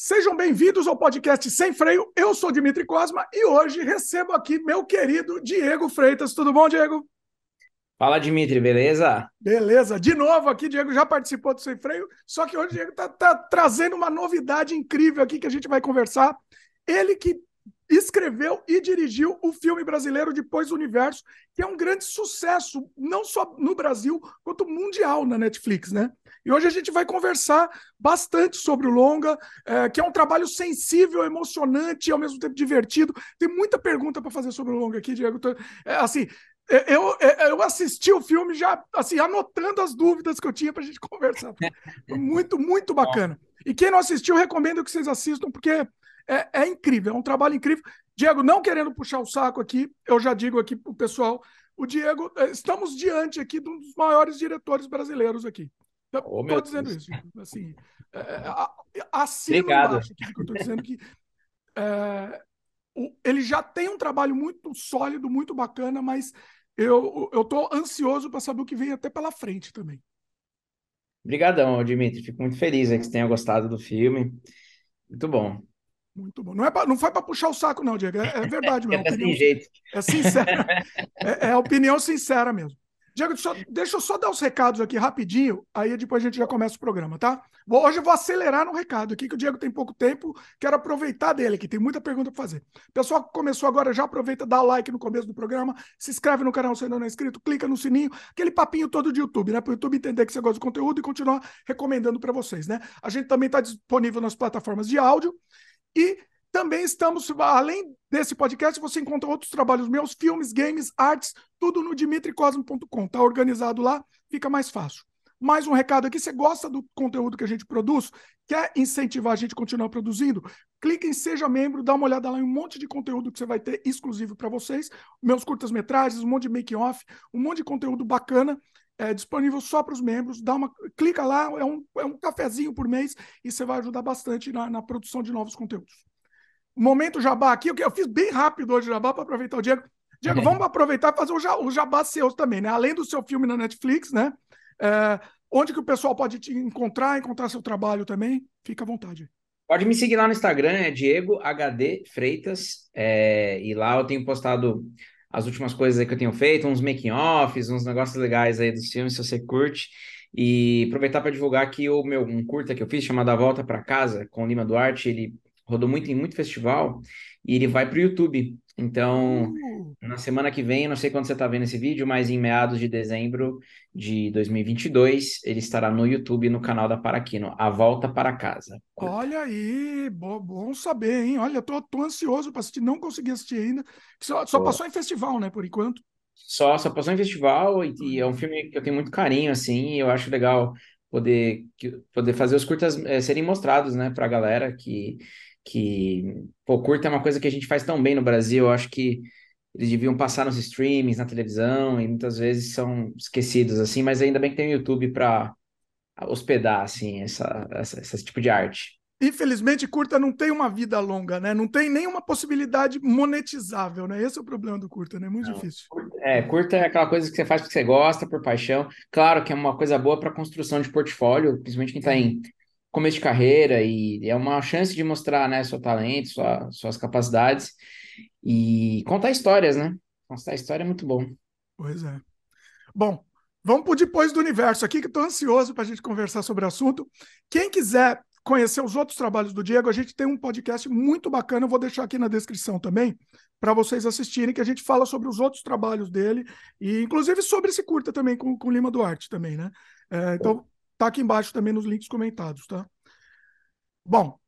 Sejam bem-vindos ao podcast Sem Freio. Eu sou Dimitri Cosma e hoje recebo aqui meu querido Diego Freitas. Tudo bom, Diego? Fala, Dimitri, beleza? Beleza. De novo aqui, Diego já participou do Sem Freio, só que hoje o Diego está tá trazendo uma novidade incrível aqui que a gente vai conversar. Ele que escreveu e dirigiu o filme brasileiro Depois do Universo, que é um grande sucesso, não só no Brasil, quanto mundial na Netflix, né? E hoje a gente vai conversar bastante sobre o Longa, é, que é um trabalho sensível, emocionante e ao mesmo tempo divertido. Tem muita pergunta para fazer sobre o Longa aqui, Diego. É, assim, é, eu, é, eu assisti o filme já assim anotando as dúvidas que eu tinha para a gente conversar. Muito, muito bacana. E quem não assistiu, recomendo que vocês assistam, porque é, é incrível, é um trabalho incrível. Diego, não querendo puxar o saco aqui, eu já digo aqui para o pessoal, o Diego, estamos diante aqui de um dos maiores diretores brasileiros aqui. Estou oh, dizendo Deus. isso. Assim, é, acima Obrigado. Embaixo, que eu estou dizendo que é, o, ele já tem um trabalho muito sólido, muito bacana, mas eu estou ansioso para saber o que vem até pela frente também. Obrigadão, Dimitri. Fico muito feliz que você tenha gostado do filme. Muito bom. Muito bom. Não, é pra, não foi para puxar o saco, não, Diego. É, é verdade mesmo. é opinião, jeito. É sincera. é, é opinião sincera mesmo. Diego, só, deixa eu só dar os recados aqui rapidinho, aí depois a gente já começa o programa, tá? Hoje eu vou acelerar no recado aqui, que o Diego tem pouco tempo, quero aproveitar dele, que tem muita pergunta para fazer. Pessoal que começou agora, já aproveita, dá like no começo do programa, se inscreve no canal se ainda não é inscrito, clica no sininho, aquele papinho todo de YouTube, né? Para o YouTube entender que você gosta do conteúdo e continuar recomendando para vocês, né? A gente também está disponível nas plataformas de áudio e também estamos, além desse podcast, você encontra outros trabalhos meus, filmes, games, artes, tudo no dimitricosmo.com. Tá organizado lá, fica mais fácil. Mais um recado aqui, você gosta do conteúdo que a gente produz? Quer incentivar a gente a continuar produzindo? Clique em Seja Membro, dá uma olhada lá em um monte de conteúdo que você vai ter exclusivo para vocês. Meus curtas-metragens, um monte de make-off, um monte de conteúdo bacana é disponível só para os membros. Dá uma, clica lá, é um, é um cafezinho por mês e você vai ajudar bastante na, na produção de novos conteúdos momento jabá aqui, eu fiz bem rápido hoje o jabá para aproveitar o Diego. Diego, é. vamos aproveitar e fazer o jabá seu também, né? Além do seu filme na Netflix, né? É, onde que o pessoal pode te encontrar, encontrar seu trabalho também? Fica à vontade. Pode me seguir lá no Instagram, é Diego HD Freitas, é, e lá eu tenho postado as últimas coisas que eu tenho feito, uns making-offs, uns negócios legais aí dos filmes, se você curte. E aproveitar para divulgar que o meu um curta que eu fiz, chamado A Volta para Casa, com Lima Duarte, ele rodou muito em muito festival e ele vai para o YouTube. Então, uh. na semana que vem, não sei quando você está vendo esse vídeo, mas em meados de dezembro de 2022, ele estará no YouTube, no canal da Paraquino, A Volta para Casa. Olha aí, bom, bom saber, hein? Olha, tô, tô ansioso para assistir, não consegui assistir ainda. Só, só passou em festival, né, por enquanto. Só, só passou em festival e, e, é um filme que eu tenho muito carinho, assim, e eu acho legal poder, poder fazer os curtas é, serem mostrados, né, para a galera que que, pô, curta é uma coisa que a gente faz tão bem no Brasil, eu acho que eles deviam passar nos streamings, na televisão, e muitas vezes são esquecidos, assim, mas ainda bem que tem o YouTube para hospedar, assim, essa, essa, esse tipo de arte. Infelizmente, curta não tem uma vida longa, né? Não tem nenhuma possibilidade monetizável, né? Esse é o problema do curta, né? É muito não, difícil. É, curta é aquela coisa que você faz porque você gosta, por paixão. Claro que é uma coisa boa para construção de portfólio, principalmente quem está em começo de carreira e é uma chance de mostrar, né, seu talento, sua, suas capacidades e contar histórias, né? Contar história é muito bom. Pois é. Bom, vamos por depois do universo aqui, que estou ansioso para a gente conversar sobre o assunto. Quem quiser conhecer os outros trabalhos do Diego, a gente tem um podcast muito bacana, eu vou deixar aqui na descrição também, para vocês assistirem, que a gente fala sobre os outros trabalhos dele, e inclusive sobre esse curta também, com, com Lima Duarte também, né? É, então, Tá aqui embaixo também nos links comentados, tá? Bom,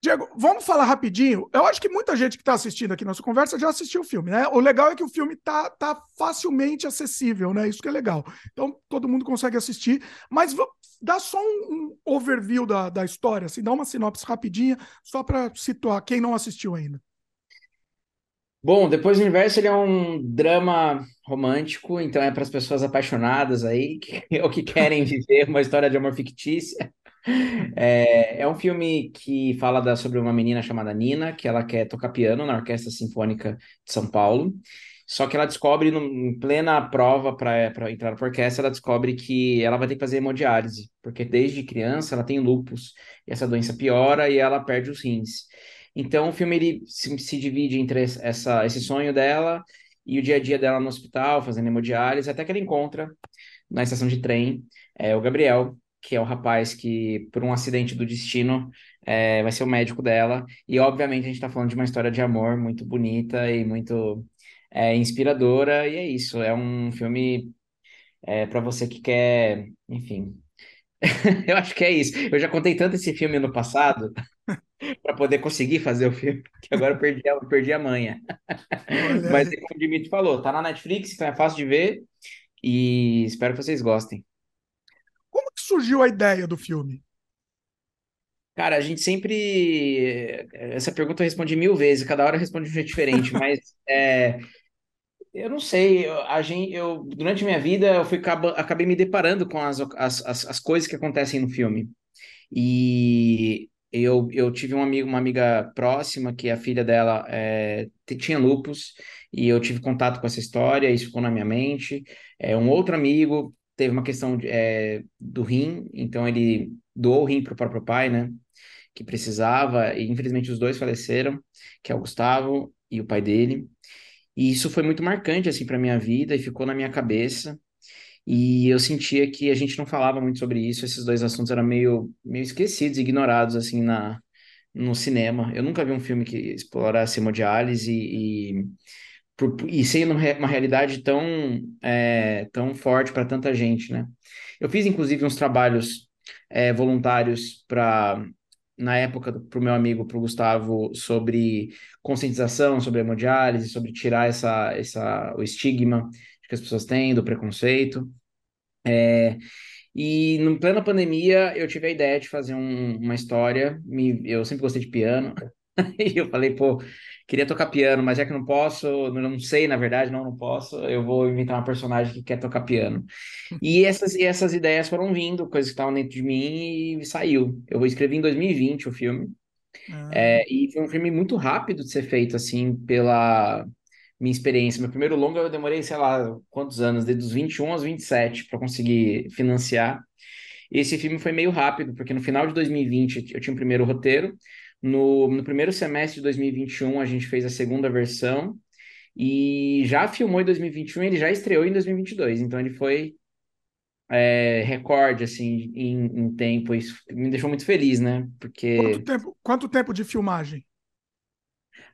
Diego, vamos falar rapidinho. Eu acho que muita gente que está assistindo aqui nossa conversa já assistiu o filme, né? O legal é que o filme tá, tá facilmente acessível, né? Isso que é legal. Então, todo mundo consegue assistir. Mas dá só um, overview da, da história, assim, dá uma sinopse rapidinha, só para situar quem não assistiu ainda. Bom, Depois do Universo ele é um drama romântico, então é para as pessoas apaixonadas aí, que, ou que querem viver uma história de amor fictícia. É, é um filme que fala da, sobre uma menina chamada Nina, que ela quer tocar piano na Orquestra Sinfônica de São Paulo. Só que ela descobre, em plena prova para entrar na orquestra, ela descobre que ela vai ter que fazer hemodiálise, porque desde criança ela tem lupus, e essa doença piora e ela perde os rins. Então o filme ele se, se divide entre essa, esse sonho dela e o dia a dia dela no hospital, fazendo hemodiálise, até que ela encontra na estação de trem é, o Gabriel, que é o rapaz que, por um acidente do destino, é, vai ser o médico dela. E, obviamente, a gente está falando de uma história de amor muito bonita e muito é, inspiradora. E é isso, é um filme é, para você que quer, enfim. Eu acho que é isso. Eu já contei tanto esse filme no passado para poder conseguir fazer o filme, que agora eu perdi, eu perdi a manha. Mas, como o Dimitri falou, tá na Netflix, então é fácil de ver. E espero que vocês gostem. Como que surgiu a ideia do filme? Cara, a gente sempre. Essa pergunta eu respondi mil vezes, cada hora eu respondo de um jeito diferente, mas é... eu não sei. A gente, eu, durante minha vida, eu fui, acabei me deparando com as, as, as coisas que acontecem no filme. E eu, eu tive um amigo, uma amiga próxima que a filha dela é, tinha lupus, e eu tive contato com essa história, isso ficou na minha mente. É, um outro amigo teve uma questão de, é, do rim, então ele doou o rim para o próprio pai, né? Que precisava, e infelizmente os dois faleceram, que é o Gustavo e o pai dele. E isso foi muito marcante, assim, para minha vida e ficou na minha cabeça. E eu sentia que a gente não falava muito sobre isso, esses dois assuntos eram meio, meio esquecidos, ignorados, assim, na, no cinema. Eu nunca vi um filme que explorasse hemodiálise e, e e sendo uma realidade tão, é, tão forte para tanta gente, né? Eu fiz, inclusive, uns trabalhos é, voluntários para, na época, para o meu amigo, para o Gustavo, sobre conscientização, sobre hemodiálise, sobre tirar essa, essa, o estigma que as pessoas têm do preconceito. É, e no plena pandemia, eu tive a ideia de fazer um, uma história. Me, eu sempre gostei de piano. e eu falei, pô, queria tocar piano, mas já que não posso, não sei, na verdade, não, não posso, eu vou inventar uma personagem que quer tocar piano. E essas, e essas ideias foram vindo, coisas que estavam dentro de mim e saiu. Eu escrevi em 2020 o filme. Ah. É, e foi um filme muito rápido de ser feito, assim, pela minha experiência. Meu primeiro longa eu demorei, sei lá, quantos anos, desde os 21 aos 27 para conseguir financiar. Esse filme foi meio rápido, porque no final de 2020 eu tinha o primeiro roteiro, no, no primeiro semestre de 2021, a gente fez a segunda versão e já filmou em 2021 ele já estreou em 2022. Então ele foi é, recorde assim em, em, tempo. Isso me deixou muito feliz, né? Porque. Quanto tempo, quanto tempo de filmagem?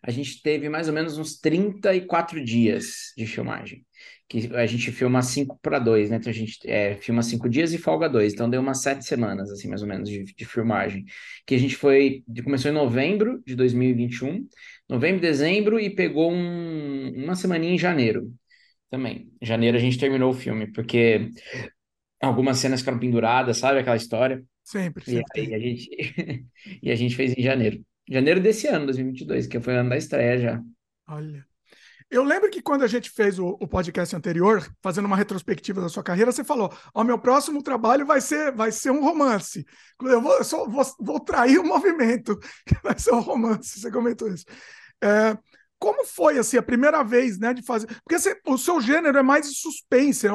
A gente teve mais ou menos uns 34 dias de filmagem que a gente filma 5 para 2, né? Então a gente é, filma 5 dias e folga 2. Então deu umas 7 semanas, assim, mais ou menos, de, de filmagem. Que a gente foi. Começou em novembro de 2021, novembro, dezembro, e pegou um, uma semaninha em janeiro também. Em janeiro a gente terminou o filme, porque algumas cenas ficaram penduradas, sabe? Aquela história. Sempre, sempre. E, aí a gente, e a gente fez em janeiro. Janeiro desse ano, 2022, que foi o ano da estreia já. Olha. Eu lembro que quando a gente fez o, o, podcast anterior, fazendo uma retrospectiva da sua carreira, você falou: Ó, oh, meu próximo trabalho vai ser, vai ser um romance. Eu vou, eu só, vou, vou trair o movimento, que vai ser um romance. Você comentou isso. É, como foi assim a primeira vez, né, de fazer? Porque você, o seu gênero é mais de suspense, né?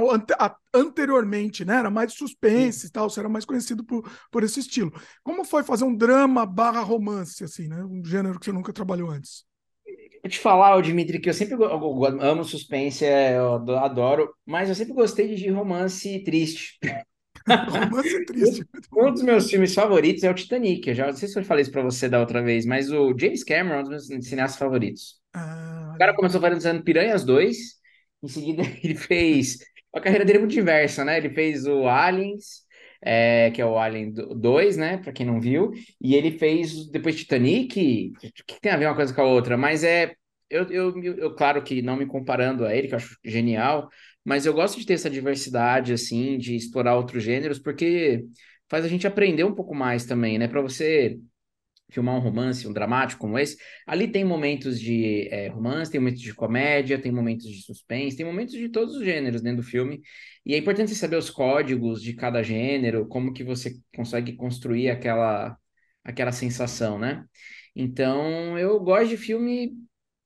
anteriormente, né, era mais de suspense e tal, você era mais conhecido por, por esse estilo. Como foi fazer um drama/romance assim, né, um gênero que você nunca trabalhou antes? Vou te falar, Dimitri, que eu sempre eu amo suspense, é, eu adoro, mas eu sempre gostei de romance triste. romance triste. um dos meus filmes favoritos é o Titanic. Eu já não sei se eu falei isso pra você da outra vez, mas o James Cameron é um dos meus cineastas favoritos. Ah, o cara começou fazendo Piranhas 2, em seguida ele fez. A carreira dele é muito diversa, né? Ele fez o Aliens, é, que é o Alien 2, né? Para quem não viu. E ele fez depois Titanic, que tem a ver uma coisa com a outra, mas é. Eu, eu, eu, claro que não me comparando a ele, que eu acho genial, mas eu gosto de ter essa diversidade, assim, de explorar outros gêneros, porque faz a gente aprender um pouco mais também, né? Para você filmar um romance, um dramático como esse, ali tem momentos de é, romance, tem momentos de comédia, tem momentos de suspense, tem momentos de todos os gêneros dentro do filme. E é importante saber os códigos de cada gênero, como que você consegue construir aquela, aquela sensação, né? Então, eu gosto de filme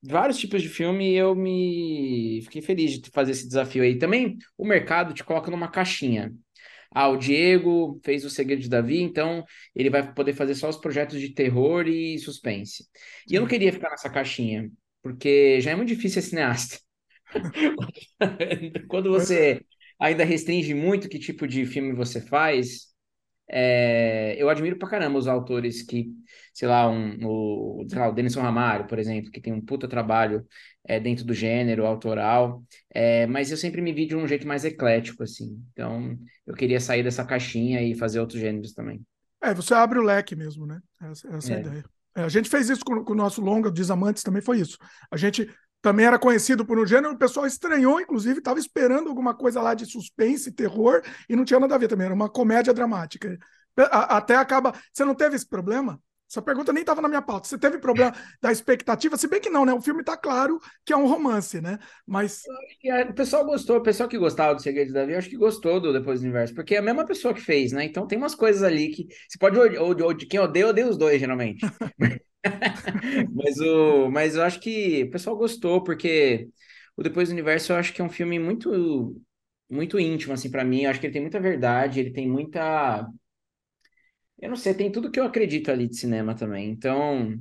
vários tipos de filme e eu me fiquei feliz de fazer esse desafio aí. Também o mercado te coloca numa caixinha. Ah, o Diego fez o Segredo de Davi, então ele vai poder fazer só os projetos de terror e suspense. E eu não queria ficar nessa caixinha, porque já é muito difícil ser cineasta. Quando você ainda restringe muito que tipo de filme você faz, é, eu admiro pra caramba os autores que, sei lá, um, o, sei lá, o Denison Ramalho, por exemplo, que tem um puta trabalho é, dentro do gênero autoral, é, mas eu sempre me vi de um jeito mais eclético, assim. Então, eu queria sair dessa caixinha e fazer outros gêneros também. É, você abre o leque mesmo, né? Essa, essa é a ideia. É, a gente fez isso com, com o nosso longa, Desamantes também foi isso. A gente também era conhecido por um gênero, o pessoal estranhou, inclusive, estava esperando alguma coisa lá de suspense, terror, e não tinha nada a ver também, era uma comédia dramática. Até acaba. Você não teve esse problema? Essa pergunta nem estava na minha pauta. Você teve problema da expectativa? Se bem que não, né? O filme está claro que é um romance, né? Mas. O pessoal gostou, o pessoal que gostava do Segredo de Davi, acho que gostou do Depois do Universo, porque é a mesma pessoa que fez, né? Então tem umas coisas ali que. Você pode. Quem odeia, odeia os dois, geralmente. mas, o, mas eu acho que o pessoal gostou, porque o Depois do Universo eu acho que é um filme muito muito íntimo, assim, para mim. Eu acho que ele tem muita verdade, ele tem muita. Eu não sei, tem tudo que eu acredito ali de cinema também. Então,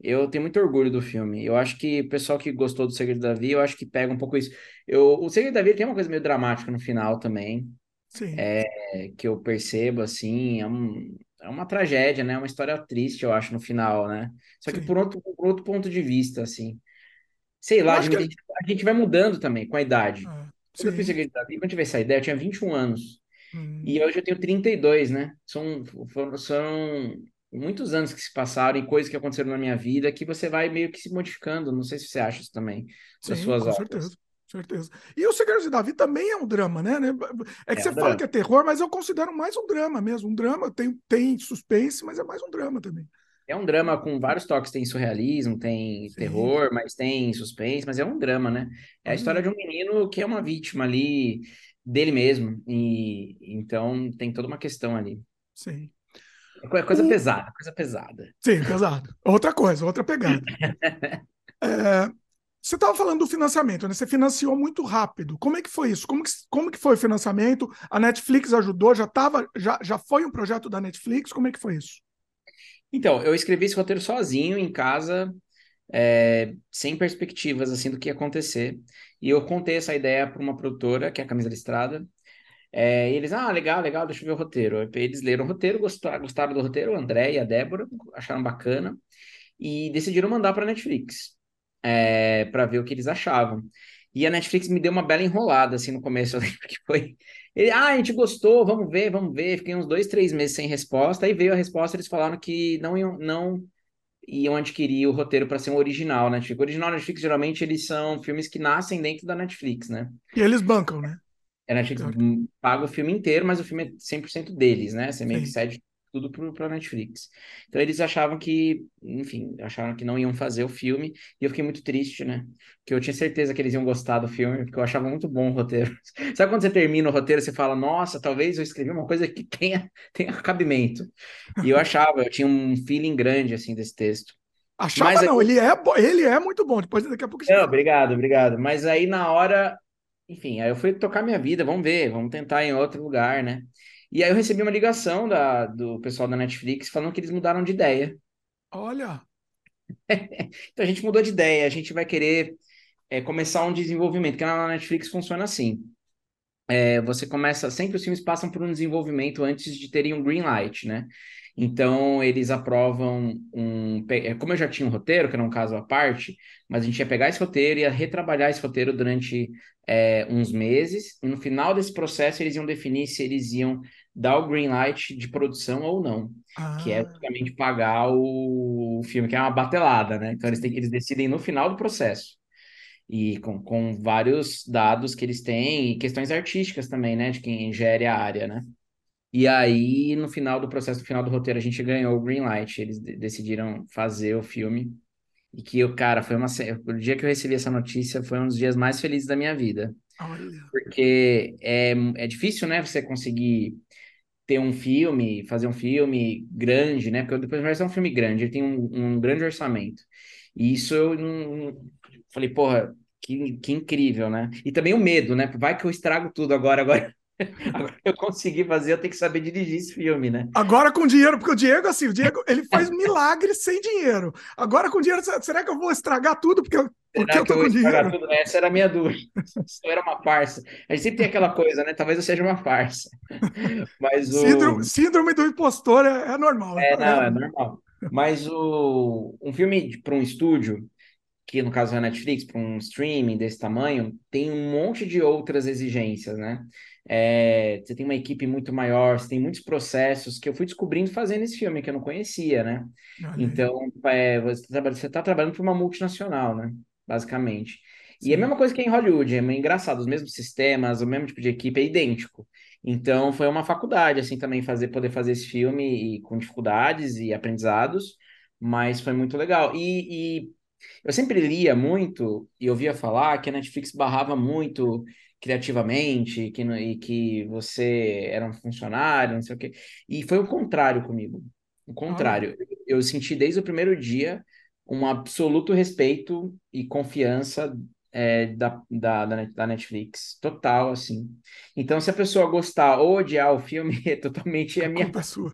eu tenho muito orgulho do filme. Eu acho que o pessoal que gostou do Segredo da Davi, eu acho que pega um pouco isso. Eu, o Segredo da Davi tem uma coisa meio dramática no final também. Sim. É, que eu percebo, assim, é um, é uma tragédia, né? É uma história triste, eu acho, no final, né? Só que por outro, por outro ponto de vista, assim. Sei lá, a gente, que... a gente vai mudando também com a idade. Ah, quando eu fiz Davi, quando tive essa ideia, eu tinha 21 anos. Hum. E hoje eu tenho 32, né? São, foram, são muitos anos que se passaram e coisas que aconteceram na minha vida que você vai meio que se modificando. Não sei se você acha isso também, das Sim, suas com obras. certeza certeza. E o Segredo de Davi também é um drama, né? É que é você um fala drama. que é terror, mas eu considero mais um drama mesmo. Um drama tem, tem suspense, mas é mais um drama também. É um drama com vários toques, tem surrealismo, tem Sim. terror, mas tem suspense, mas é um drama, né? É a uhum. história de um menino que é uma vítima ali dele mesmo. E então tem toda uma questão ali. Sim. É coisa o... pesada, coisa pesada. Sim, pesada. Outra coisa, outra pegada. é, você estava falando do financiamento, né? Você financiou muito rápido. Como é que foi isso? Como que, como que foi o financiamento? A Netflix ajudou? Já tava, já, já foi um projeto da Netflix? Como é que foi isso? Então, eu escrevi esse roteiro sozinho em casa, é, sem perspectivas assim do que ia acontecer. E eu contei essa ideia para uma produtora, que é a Camisa Listrada. É, e eles, ah, legal, legal, deixa eu ver o roteiro. Eles leram o roteiro, gostaram, gostaram do roteiro, o André e a Débora acharam bacana e decidiram mandar para a Netflix é, para ver o que eles achavam. E a Netflix me deu uma bela enrolada, assim, no começo, eu lembro que foi... Ele, ah, a gente gostou, vamos ver, vamos ver. Fiquei uns dois, três meses sem resposta, aí veio a resposta, eles falaram que não iam, não iam adquirir o roteiro para ser um original? Netflix. O original Netflix, geralmente, eles são filmes que nascem dentro da Netflix, né? E eles bancam, né? A Netflix claro. paga o filme inteiro, mas o filme é 100% deles, né? Você meio que cede tudo para Netflix. Então eles achavam que, enfim, acharam que não iam fazer o filme, e eu fiquei muito triste, né? Porque eu tinha certeza que eles iam gostar do filme, porque eu achava muito bom o roteiro. Sabe quando você termina o roteiro, você fala, nossa, talvez eu escrevi uma coisa que tenha, tenha cabimento. E eu achava, eu tinha um feeling grande, assim, desse texto. Achava Mas não, aí... ele, é, ele é muito bom, depois daqui a pouco... Não, obrigado, obrigado. Mas aí na hora, enfim, aí eu fui tocar minha vida, vamos ver, vamos tentar em outro lugar, né? E aí eu recebi uma ligação da, do pessoal da Netflix falando que eles mudaram de ideia. Olha! então a gente mudou de ideia, a gente vai querer é, começar um desenvolvimento, porque na Netflix funciona assim. É, você começa, sempre os filmes passam por um desenvolvimento antes de terem um green light, né? Então, eles aprovam um. É, como eu já tinha um roteiro, que era um caso à parte, mas a gente ia pegar esse roteiro e ia retrabalhar esse roteiro durante é, uns meses, e no final desse processo eles iam definir se eles iam dar o green light de produção ou não, ah. que é basicamente pagar o filme, que é uma batelada, né? Então, eles, têm, eles decidem no final do processo. E com, com vários dados que eles têm, e questões artísticas também, né? De quem gere a área, né? E aí, no final do processo, no final do roteiro, a gente ganhou o green light. Eles decidiram fazer o filme. E que, o cara, foi uma. O dia que eu recebi essa notícia foi um dos dias mais felizes da minha vida. Olha. Porque é, é difícil, né, você conseguir ter um filme, fazer um filme grande, né? Porque depois vai ser um filme grande, ele tem um, um grande orçamento. E isso eu não. Falei, porra, que, que incrível, né? E também o medo, né? Vai que eu estrago tudo agora, agora. Agora eu consegui fazer, eu tenho que saber dirigir esse filme, né? Agora com dinheiro, porque o Diego, assim, o Diego, ele faz milagres sem dinheiro. Agora com dinheiro, será que eu vou estragar tudo porque eu, porque eu tô eu com dinheiro? Tudo? Essa era a minha dúvida. Isso era uma farsa. A gente sempre tem aquela coisa, né? Talvez eu seja uma farsa. Mas o... síndrome, síndrome do impostor é, é normal. É, não, é normal. Mas o, um filme para um estúdio, que no caso é a Netflix, para um streaming desse tamanho, tem um monte de outras exigências, né? É, você tem uma equipe muito maior, você tem muitos processos que eu fui descobrindo fazendo esse filme, que eu não conhecia, né? Então, é, você está tá trabalhando para uma multinacional, né? Basicamente. Sim. E é a mesma coisa que em Hollywood, é engraçado, os mesmos sistemas, o mesmo tipo de equipe é idêntico. Então, foi uma faculdade, assim, também fazer, poder fazer esse filme e, com dificuldades e aprendizados, mas foi muito legal. E, e eu sempre lia muito e ouvia falar que a Netflix barrava muito criativamente, que, e que você era um funcionário, não sei o quê. E foi o contrário comigo. O contrário. Ah. Eu senti desde o primeiro dia um absoluto respeito e confiança é, da, da, da Netflix. Total, assim. Então, se a pessoa gostar ou odiar o filme, é totalmente a, a minha. Culpa é sua.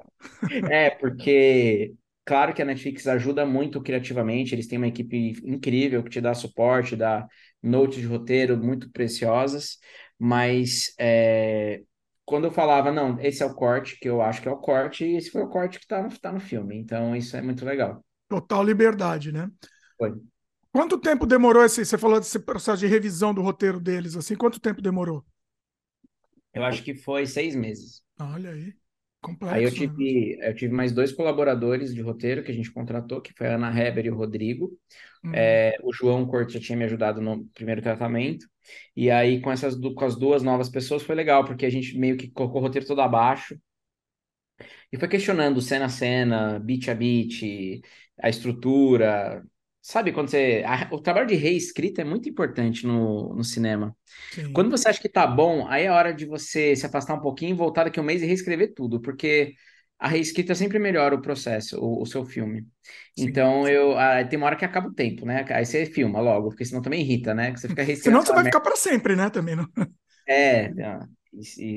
É, porque Claro que a Netflix ajuda muito criativamente, eles têm uma equipe incrível que te dá suporte, dá notes de roteiro muito preciosas, mas é, quando eu falava, não, esse é o corte que eu acho que é o corte, e esse foi o corte que está no, tá no filme, então isso é muito legal. Total liberdade, né? Foi. Quanto tempo demorou esse, você falou desse processo de revisão do roteiro deles, assim, quanto tempo demorou? Eu acho que foi seis meses. Olha aí. Complexo, Aí eu né? tive, né? eu tive mais dois colaboradores de roteiro que a gente contratou, que foi a Ana Heber e o Rodrigo. Uhum. É, o João Corte já tinha me ajudado no primeiro tratamento. E aí, com essas com as duas novas pessoas, foi legal, porque a gente meio que colocou o roteiro todo abaixo. E foi questionando cena a cena, beat a beat, a estrutura, Sabe, quando você. A, o trabalho de reescrita é muito importante no, no cinema. Sim. Quando você acha que tá bom, aí é hora de você se afastar um pouquinho, voltar daqui a um mês e reescrever tudo, porque a reescrita sempre melhora o processo, o, o seu filme. Sim. Então, eu. Ah, tem uma hora que acaba o tempo, né? Aí você filma logo, porque senão também irrita, né? Que você fica reescrevendo. Senão você vai ficar para sempre, né? Também, não. É,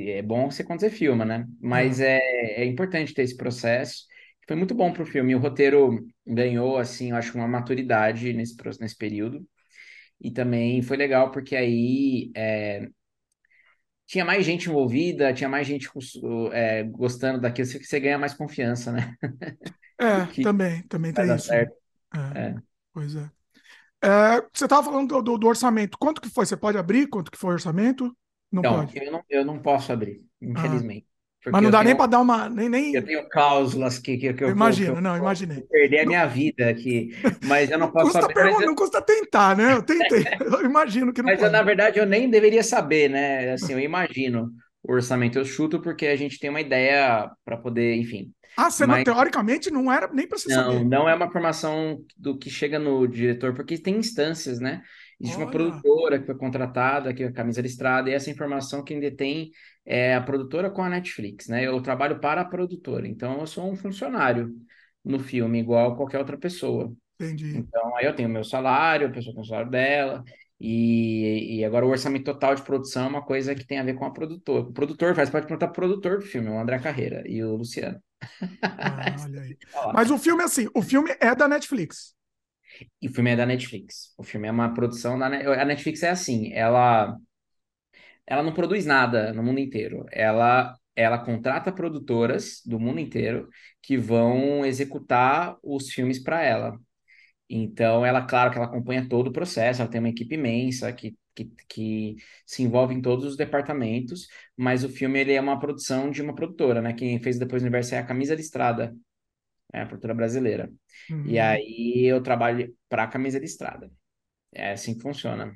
é bom você quando você filma, né? Mas é, é importante ter esse processo foi muito bom para o filme. O roteiro ganhou, assim, eu acho, uma maturidade nesse, nesse período. E também foi legal porque aí é, tinha mais gente envolvida, tinha mais gente é, gostando daquilo, você, você ganha mais confiança, né? É, que também, também tem isso. Certo. É, é. Pois é. é você estava falando do, do, orçamento. Quanto que foi? Você pode abrir? Quanto que foi o orçamento? Não, não pode. Eu não, eu não posso abrir, ah. infelizmente. Ah. Mas não dá tenho, nem para dar uma. Nem, nem... Eu tenho cláusulas que, que, que eu imagino, vou, não, imaginei. Perder a minha vida aqui. Mas eu não posso custa saber. eu... Não custa tentar, né? Eu tentei. eu imagino que não Mas eu, na verdade eu nem deveria saber, né? Assim, eu imagino o orçamento. Eu chuto porque a gente tem uma ideia para poder, enfim. Ah, você mas... não, teoricamente não era nem para você não, saber. Não, é uma formação do que chega no diretor, porque tem instâncias, né? Existe Olha. uma produtora que foi contratada, que é a Camisa Listrada, e essa informação quem detém é a produtora com a Netflix, né? Eu trabalho para a produtora, então eu sou um funcionário no filme, igual qualquer outra pessoa. Entendi. Então aí eu tenho meu salário, a pessoa tem o salário dela, e, e agora o orçamento total de produção é uma coisa que tem a ver com a produtora. O produtor faz parte perguntar pro produtor do filme, o André Carreira e o Luciano. Ah, olha aí. Mas o filme, assim, o filme é da Netflix. E o filme é da Netflix. O filme é uma produção da Netflix. A Netflix é assim, ela ela não produz nada no mundo inteiro. Ela ela contrata produtoras do mundo inteiro que vão executar os filmes para ela. Então, ela, claro que ela acompanha todo o processo, ela tem uma equipe imensa que, que, que se envolve em todos os departamentos, mas o filme ele é uma produção de uma produtora, né? Quem fez depois o universo é a Camisa Listrada, é a produtora brasileira. Uhum. E aí eu trabalho para a Camisa Listrada. É assim que funciona.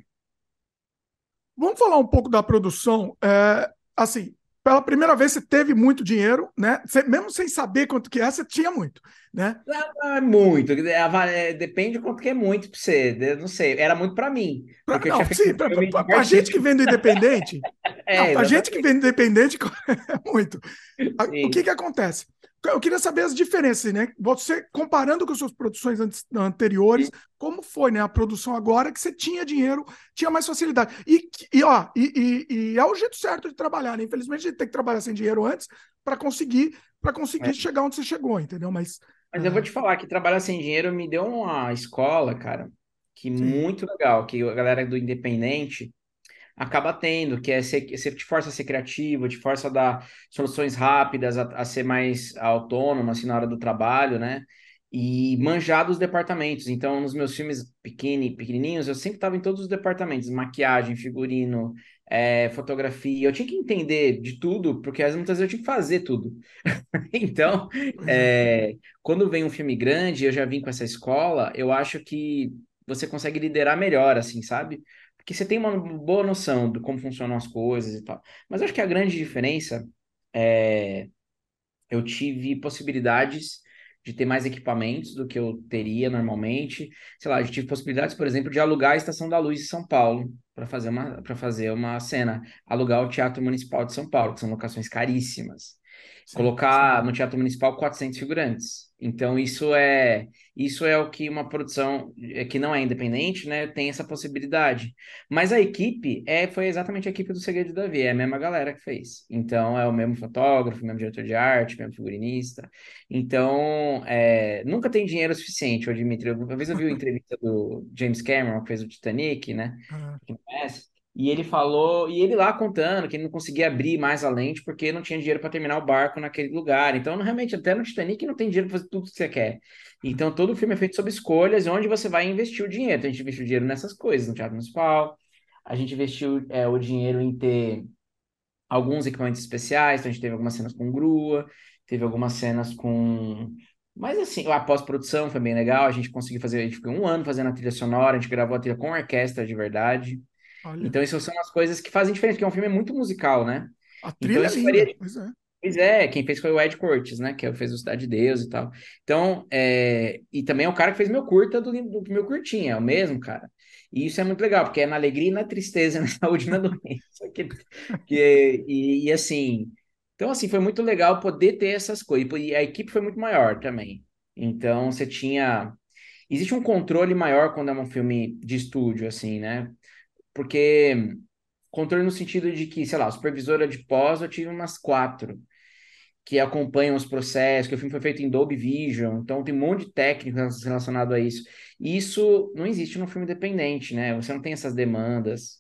Vamos falar um pouco da produção. É, assim, pela primeira vez você teve muito dinheiro, né? Você, mesmo sem saber quanto que é, você tinha muito, né? Não, é muito. É, depende de quanto que é muito para você. Não sei. Era muito para mim. Pra, não, sim, para a gente que vem do independente. é, para a gente que vem do independente é muito. Sim. O que que acontece? Eu queria saber as diferenças, né? Você comparando com as suas produções anteriores, Sim. como foi, né? A produção agora que você tinha dinheiro, tinha mais facilidade. E, e ó, e, e, e, é o jeito certo de trabalhar, né? Infelizmente a gente tem que trabalhar sem dinheiro antes para conseguir para conseguir é. chegar onde você chegou, entendeu? Mas mas eu vou te falar que trabalhar sem dinheiro me deu uma escola, cara, que Sim. muito legal, que a galera do independente acaba tendo, que é ser, você te força a ser criativo, te força a dar soluções rápidas, a, a ser mais autônomo, assim, na hora do trabalho, né? E manjar dos departamentos. Então, nos meus filmes pequeni, pequenininhos, eu sempre estava em todos os departamentos, maquiagem, figurino, é, fotografia. Eu tinha que entender de tudo, porque às vezes eu tinha que fazer tudo. então, é, quando vem um filme grande, eu já vim com essa escola, eu acho que você consegue liderar melhor, assim, sabe? Porque você tem uma boa noção de como funcionam as coisas e tal. Mas acho que a grande diferença é eu tive possibilidades de ter mais equipamentos do que eu teria normalmente. Sei lá, eu tive possibilidades, por exemplo, de alugar a Estação da Luz em São Paulo para fazer uma para fazer uma cena, alugar o Teatro Municipal de São Paulo, que são locações caríssimas. Sim, Colocar sim. no Teatro Municipal 400 figurantes. Então, isso é isso é o que uma produção é, que não é independente, né, tem essa possibilidade. Mas a equipe é foi exatamente a equipe do Segredo de Davi, é a mesma galera que fez. Então, é o mesmo fotógrafo, o mesmo diretor de arte, o mesmo figurinista. Então, é, nunca tem dinheiro suficiente, o Dimitri. Uma vez eu vi uma entrevista do James Cameron, que fez o Titanic, né? Uhum. Que conhece. E ele falou, e ele lá contando que ele não conseguia abrir mais a lente porque não tinha dinheiro para terminar o barco naquele lugar. Então, realmente, até no Titanic não tem dinheiro para fazer tudo que você quer. Então, todo o filme é feito sob escolhas onde você vai investir o dinheiro. Então, a gente investiu dinheiro nessas coisas, no Teatro Municipal, a gente investiu é, o dinheiro em ter alguns equipamentos especiais, então a gente teve algumas cenas com grua, teve algumas cenas com. Mas assim, a pós-produção foi bem legal, a gente conseguiu fazer, a gente ficou um ano fazendo a trilha sonora, a gente gravou a trilha com orquestra de verdade. Olha. Então, isso são as coisas que fazem diferença, porque é um filme muito musical, né? A trilha então, é linda, faria... pois é. Pois é, quem fez foi o Ed Cortes, né? Que fez o Cidade de Deus e tal. Então, é... e também é o cara que fez meu curta do, do meu curtinha, é o mesmo cara. E isso é muito legal, porque é na alegria e na tristeza, na saúde e na doença. Que, que, e, e, assim, então assim, foi muito legal poder ter essas coisas. E a equipe foi muito maior também. Então, você tinha... Existe um controle maior quando é um filme de estúdio, assim, né? Porque controle no sentido de que, sei lá, supervisora de pós eu tive umas quatro que acompanham os processos, que o filme foi feito em Dolby Vision, então tem um monte de técnicas relacionado a isso. E isso não existe no filme independente, né? Você não tem essas demandas.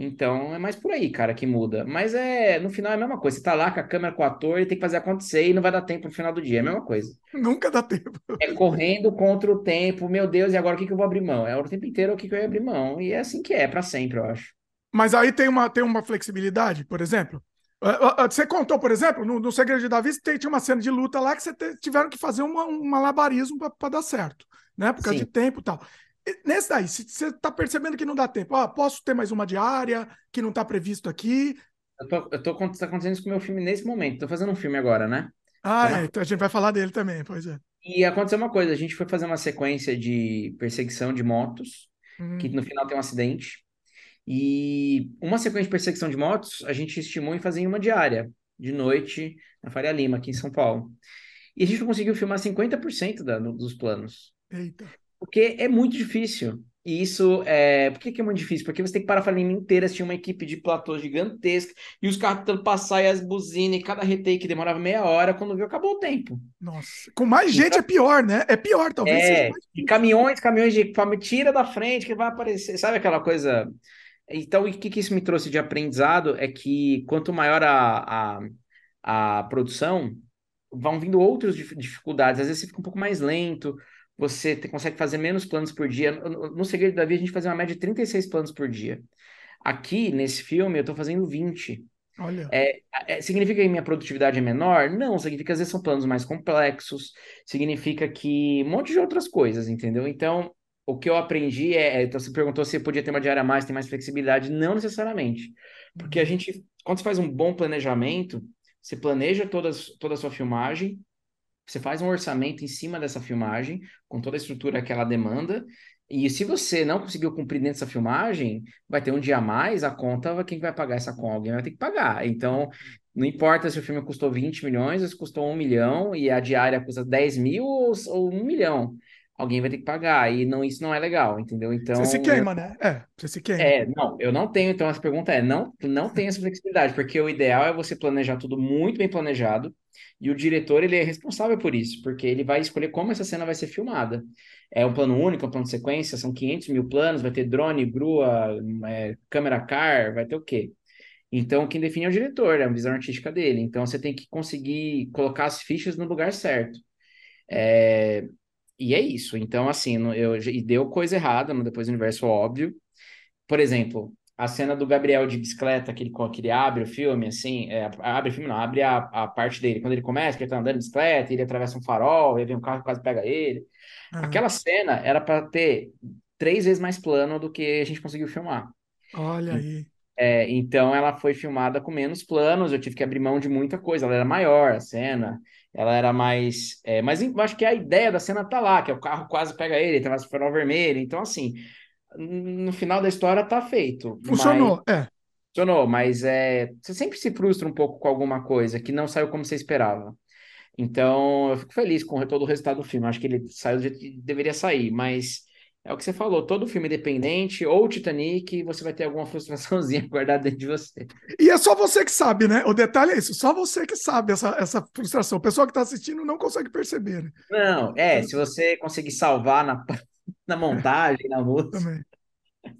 Então é mais por aí, cara, que muda. Mas é, no final é a mesma coisa. Você tá lá com a câmera com o ator e tem que fazer acontecer e não vai dar tempo no final do dia. É a mesma coisa. Nunca dá tempo. É correndo contra o tempo. Meu Deus, e agora o que, que eu vou abrir mão? É o tempo inteiro o que, que eu ia abrir mão. E é assim que é, para sempre, eu acho. Mas aí tem uma, tem uma flexibilidade, por exemplo. Você contou, por exemplo, no, no Segredo de Davi, tinha uma cena de luta lá que você tiveram que fazer uma, um malabarismo para dar certo, né? Por causa Sim. de tempo e tal. Nesse daí, se você está percebendo que não dá tempo, ah, posso ter mais uma diária que não está previsto aqui. Eu tô, eu tô tá acontecendo isso com o meu filme nesse momento. Estou fazendo um filme agora, né? Ah, então, é, então a gente vai falar dele também, pois é. E aconteceu uma coisa, a gente foi fazer uma sequência de perseguição de motos, uhum. que no final tem um acidente. E uma sequência de perseguição de motos, a gente estimou em fazer em uma diária, de noite, na Faria Lima, aqui em São Paulo. E a gente conseguiu filmar 50% da, dos planos. Eita. Porque é muito difícil. E isso é. Por que, que é muito difícil? Porque você tem que parar a linha inteira, tinha uma equipe de platô gigantesca, e os carros tentando passar e as buzinas, e cada retake demorava meia hora, quando viu, acabou o tempo. Nossa, com mais gente então, é pior, né? É pior, talvez. É, e caminhões, caminhões de tira da frente que vai aparecer. Sabe aquela coisa. Então, o que, que isso me trouxe de aprendizado é que quanto maior a, a, a produção, vão vindo outras dificuldades. Às vezes você fica um pouco mais lento você te, consegue fazer menos planos por dia. No, no Segredo da Vida, a gente fazia uma média de 36 planos por dia. Aqui, nesse filme, eu estou fazendo 20. Olha. É, é, significa que minha produtividade é menor? Não, significa que às vezes são planos mais complexos, significa que um monte de outras coisas, entendeu? Então, o que eu aprendi é, é então você perguntou se podia ter uma diária a mais, tem mais flexibilidade, não necessariamente. Porque a uhum. gente, quando você faz um bom planejamento, você planeja todas, toda a sua filmagem, você faz um orçamento em cima dessa filmagem, com toda a estrutura que ela demanda, E se você não conseguiu cumprir dentro dessa filmagem, vai ter um dia a mais, a conta, quem vai pagar essa conta? Alguém vai ter que pagar. Então, não importa se o filme custou 20 milhões, ou se custou 1 milhão, e a diária custa 10 mil ou, ou 1 milhão. Alguém vai ter que pagar, e não, isso não é legal, entendeu? Então. Você se queima, né? É, você se queima. É, não, eu não tenho, então essa pergunta é: não, não tem essa flexibilidade, porque o ideal é você planejar tudo muito bem planejado, e o diretor, ele é responsável por isso, porque ele vai escolher como essa cena vai ser filmada. É um plano único, um plano de sequência, são 500 mil planos, vai ter drone, grua, é, câmera car, vai ter o quê? Então, quem define é o diretor, é a visão artística dele. Então, você tem que conseguir colocar as fichas no lugar certo. É... E é isso. Então, assim, eu, e deu coisa errada no Depois do Universo, óbvio. Por exemplo, a cena do Gabriel de bicicleta, que ele, que ele abre o filme, assim, é, abre o filme, não, abre a, a parte dele, quando ele começa, que ele tá andando de bicicleta, ele atravessa um farol, aí vem um carro que quase pega ele. Uhum. Aquela cena era para ter três vezes mais plano do que a gente conseguiu filmar. Olha aí. É, então ela foi filmada com menos planos, eu tive que abrir mão de muita coisa. Ela era maior, a cena, ela era mais. É, mas eu acho que a ideia da cena tá lá, que é o carro quase pega ele, tem mais farol vermelho. Então, assim, no final da história tá feito. Funcionou, mas... é. Funcionou, mas é, você sempre se frustra um pouco com alguma coisa que não saiu como você esperava. Então, eu fico feliz com todo o resultado do filme. Acho que ele saiu do jeito que deveria sair, mas é o que você falou, todo filme independente ou Titanic, você vai ter alguma frustraçãozinha guardada dentro de você. E é só você que sabe, né? O detalhe é isso, só você que sabe essa, essa frustração. O pessoal que está assistindo não consegue perceber. Né? Não, é, se você conseguir salvar na, na montagem, na música. Também.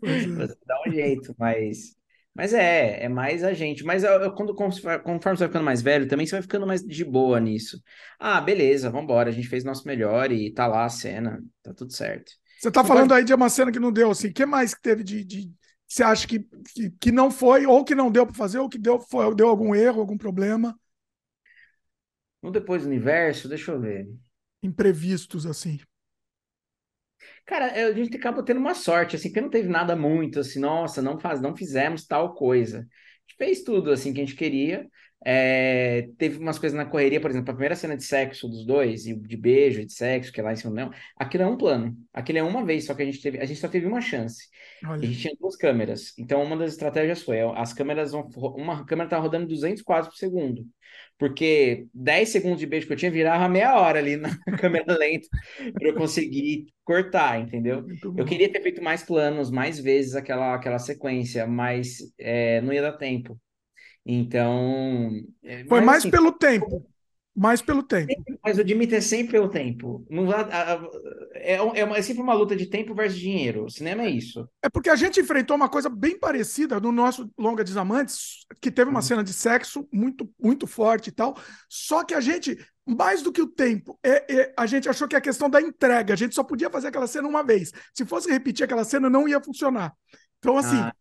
É. Você dá um jeito, mas. Mas é, é mais a gente. Mas eu, eu, quando, conforme você vai ficando mais velho, também você vai ficando mais de boa nisso. Ah, beleza, vamos embora. A gente fez nosso melhor e tá lá a cena, tá tudo certo. Você tá falando aí de uma cena que não deu, assim. O que mais que teve de. de... Você acha que, que, que, não foi, ou que não deu para fazer, ou que deu, foi, deu algum erro, algum problema? No Depois do Universo, deixa eu ver. Imprevistos, assim. Cara, é, a gente acaba tendo uma sorte, assim, que não teve nada muito, assim, nossa, não faz, não fizemos tal coisa. A gente fez tudo, assim, que a gente queria. É, teve umas coisas na correria, por exemplo, a primeira cena de sexo dos dois, e de beijo, de sexo, que é lá em cima não. Aquilo é um plano. Aquilo é uma vez, só que a gente teve, a gente só teve uma chance. Olha. A gente tinha duas câmeras. Então, uma das estratégias foi, as câmeras vão, uma câmera tá rodando 200 quadros por segundo. Porque 10 segundos de beijo que eu tinha virava meia hora ali na câmera lenta para eu conseguir cortar, entendeu? Eu queria ter feito mais planos, mais vezes aquela, aquela sequência, mas é, não ia dar tempo. Então. É, Foi mais assim, pelo tempo. Mais pelo tempo. Mas o Dimitri é sempre pelo tempo. Não é, é, uma, é sempre uma luta de tempo versus dinheiro. O cinema é isso. É porque a gente enfrentou uma coisa bem parecida no nosso Longa Desamantes, que teve uma uhum. cena de sexo muito, muito forte e tal. Só que a gente, mais do que o tempo, é, é, a gente achou que a questão da entrega, a gente só podia fazer aquela cena uma vez. Se fosse repetir aquela cena, não ia funcionar. Então, assim, ah.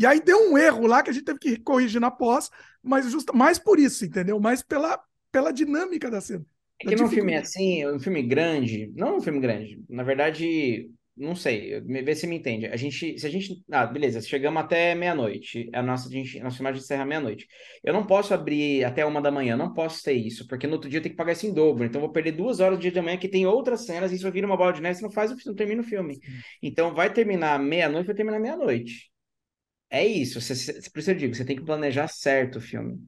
E aí deu um erro lá que a gente teve que corrigir na pós, mas justa, mais por isso, entendeu? Mais pela, pela dinâmica da cena. É que num filme assim, um filme grande, não um filme grande, na verdade, não sei, vê se me entende. A gente, se a gente, ah, beleza, chegamos até meia-noite, a nossa, a gente, nossa filmagem encerra meia-noite. Eu não posso abrir até uma da manhã, não posso ter isso, porque no outro dia eu tenho que pagar isso em dobro, então eu vou perder duas horas do dia de manhã que tem outras cenas, e isso vira uma bola de neve, você não faz, não termina o filme. Então vai terminar meia-noite, vai terminar meia-noite. É isso, você, por isso eu digo, você tem que planejar certo o filme.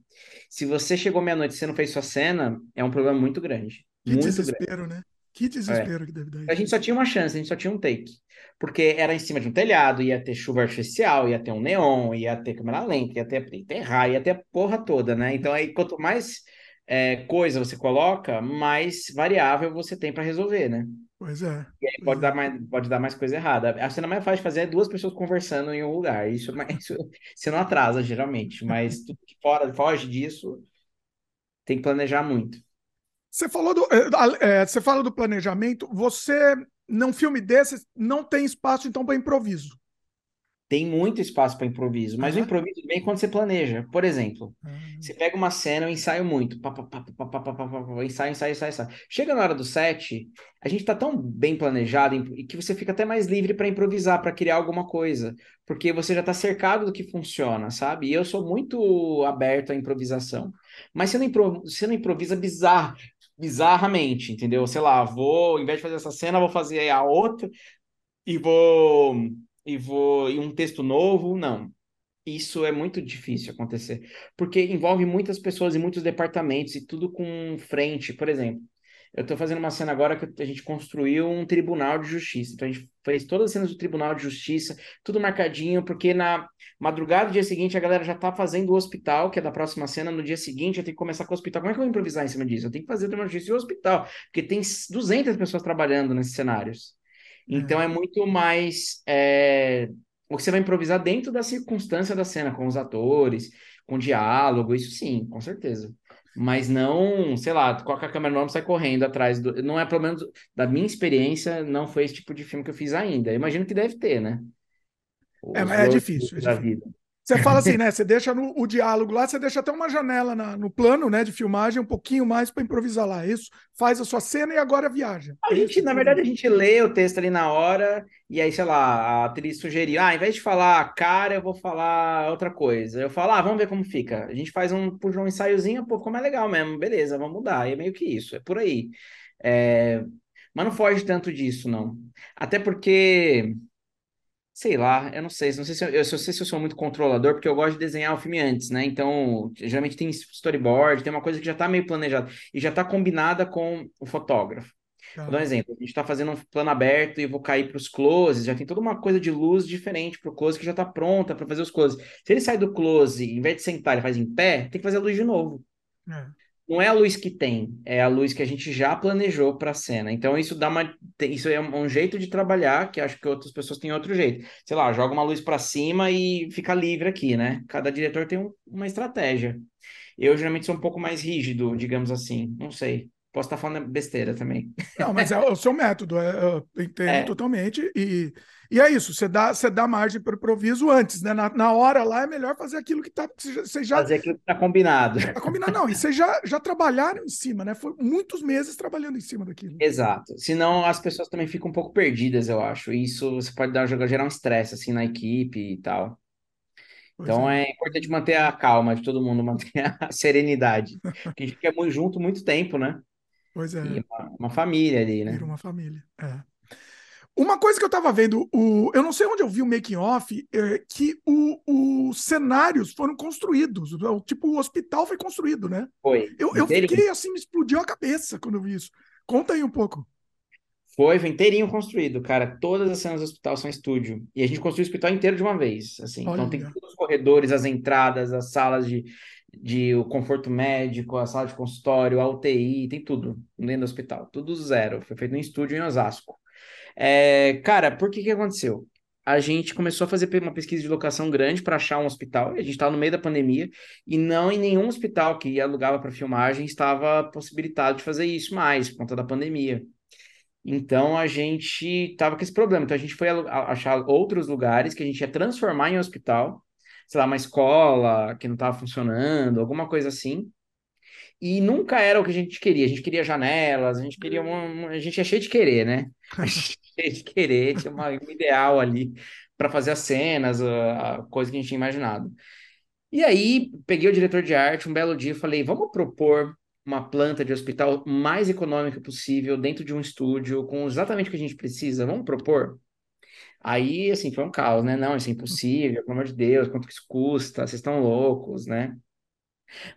Se você chegou meia-noite e você não fez sua cena, é um problema muito grande. Que muito desespero, grande. né? Que desespero é. que deve dar. A gente só tinha uma chance, a gente só tinha um take. Porque era em cima de um telhado, ia ter chuva artificial, ia ter um neon, ia ter câmera lenta, ia ter, ia ter raio, ia ter a porra toda, né? Então aí quanto mais é, coisa você coloca, mais variável você tem para resolver, né? Pois é. E aí pode, é. dar mais, pode dar mais coisa errada. A cena mais fácil de fazer é duas pessoas conversando em um lugar. Isso, isso você não atrasa, geralmente. Mas tudo que fora, foge disso, tem que planejar muito. Você falou do, é, é, você fala do planejamento. Você, num filme desses, não tem espaço, então, para improviso tem muito espaço para improviso, mas uhum. o improviso vem quando você planeja. Por exemplo, uhum. você pega uma cena, eu ensaio muito, pá, pá, pá, pá, pá, pá, pá, pá, ensaio, ensaio, ensaio, ensaio. Chega na hora do set, a gente está tão bem planejado que você fica até mais livre para improvisar, para criar alguma coisa, porque você já está cercado do que funciona, sabe? E eu sou muito aberto à improvisação. Mas você não, impro... você não improvisa bizarro, bizarramente, entendeu? Sei lá, vou, em vez de fazer essa cena, vou fazer a outra, e vou e vou e um texto novo, não. Isso é muito difícil acontecer, porque envolve muitas pessoas e muitos departamentos e tudo com frente, por exemplo. Eu estou fazendo uma cena agora que a gente construiu um tribunal de justiça. Então a gente fez todas as cenas do tribunal de justiça, tudo marcadinho, porque na madrugada do dia seguinte a galera já está fazendo o hospital, que é da próxima cena. No dia seguinte eu tenho que começar com o hospital. Como é que eu vou improvisar em cima disso? Eu tenho que fazer o tribunal de justiça e o hospital, porque tem 200 pessoas trabalhando nesses cenários. Então é, muito mais é, o que você vai improvisar dentro da circunstância da cena, com os atores, com diálogo, isso sim, com certeza mas não, sei lá, coloca a câmera nova e sai correndo atrás do. Não é, pelo menos da minha experiência, não foi esse tipo de filme que eu fiz ainda. Eu imagino que deve ter, né? é, mas é difícil. É difícil. Você fala assim, né? Você deixa no, o diálogo lá, você deixa até uma janela na, no plano, né, de filmagem, um pouquinho mais para improvisar lá. Isso faz a sua cena e agora viaja. A gente, na verdade, a gente lê o texto ali na hora e aí, sei lá, a atriz sugeriu, ah, ao invés de falar cara, eu vou falar outra coisa. Eu falo, ah, vamos ver como fica. A gente faz um, puxa um ensaiozinho, pô, como é legal mesmo, beleza, vamos mudar. E é meio que isso, é por aí. É... Mas não foge tanto disso, não. Até porque Sei lá, eu não sei, não sei se eu, eu, sei se eu sou muito controlador, porque eu gosto de desenhar o filme antes, né? Então, geralmente tem storyboard, tem uma coisa que já tá meio planejada e já tá combinada com o fotógrafo. Vou dar um exemplo, a gente está fazendo um plano aberto e eu vou cair para os closes, já tem toda uma coisa de luz diferente para o close que já está pronta para fazer os closes. Se ele sai do close, em vez de sentar, ele faz em pé, tem que fazer a luz de novo. É não é a luz que tem, é a luz que a gente já planejou para a cena. Então isso dá uma, isso é um jeito de trabalhar que acho que outras pessoas têm outro jeito. Sei lá, joga uma luz para cima e fica livre aqui, né? Cada diretor tem um, uma estratégia. Eu geralmente sou um pouco mais rígido, digamos assim. Não sei. Posso estar falando besteira também. Não, mas é o seu método, é, eu entendo é. totalmente. E, e é isso, você dá, você dá margem para o improviso antes, né? Na, na hora lá é melhor fazer aquilo que está. Você já, fazer aquilo que está combinado. Está combinado, não. E vocês já, já trabalharam em cima, né? Foi muitos meses trabalhando em cima daquilo. Exato. Senão as pessoas também ficam um pouco perdidas, eu acho. E isso você pode dar, gerar um estresse assim na equipe e tal. Então é. é. importante manter a calma de todo mundo, manter a serenidade. Porque a gente fica muito junto muito tempo, né? Pois é. Uma, uma, família ali, né? Vira uma família, é. Uma coisa que eu tava vendo, o, eu não sei onde eu vi o making off, é que os cenários foram construídos, tipo o hospital foi construído, né? Foi. Eu, eu fiquei assim, me explodiu a cabeça quando eu vi isso. Conta aí um pouco. Foi, foi inteirinho construído, cara. Todas as cenas do hospital são estúdio. E a gente construiu o hospital inteiro de uma vez, assim. Olha. Então tem todos os corredores, as entradas, as salas de, de o conforto médico, a sala de consultório, a UTI, tem tudo dentro do hospital, tudo zero. Foi feito em estúdio em Osasco. É, cara, por que que aconteceu? A gente começou a fazer uma pesquisa de locação grande para achar um hospital. A gente estava no meio da pandemia e não em nenhum hospital que alugava para filmagem estava possibilitado de fazer isso mais por conta da pandemia. Então a gente estava com esse problema. Então a gente foi achar outros lugares que a gente ia transformar em hospital sei lá, uma escola que não estava funcionando, alguma coisa assim. E nunca era o que a gente queria. A gente queria janelas, a gente queria uma, a gente é cheio de querer, né? A gente é cheio de querer, tinha uma, um ideal ali para fazer as cenas, a, a coisa que a gente tinha imaginado. E aí, peguei o diretor de arte um belo dia e falei: vamos propor uma planta de hospital mais econômica possível dentro de um estúdio, com exatamente o que a gente precisa. Vamos propor? Aí, assim, foi um caos, né? Não, isso é impossível, pelo amor de Deus, quanto que isso custa? Vocês estão loucos, né?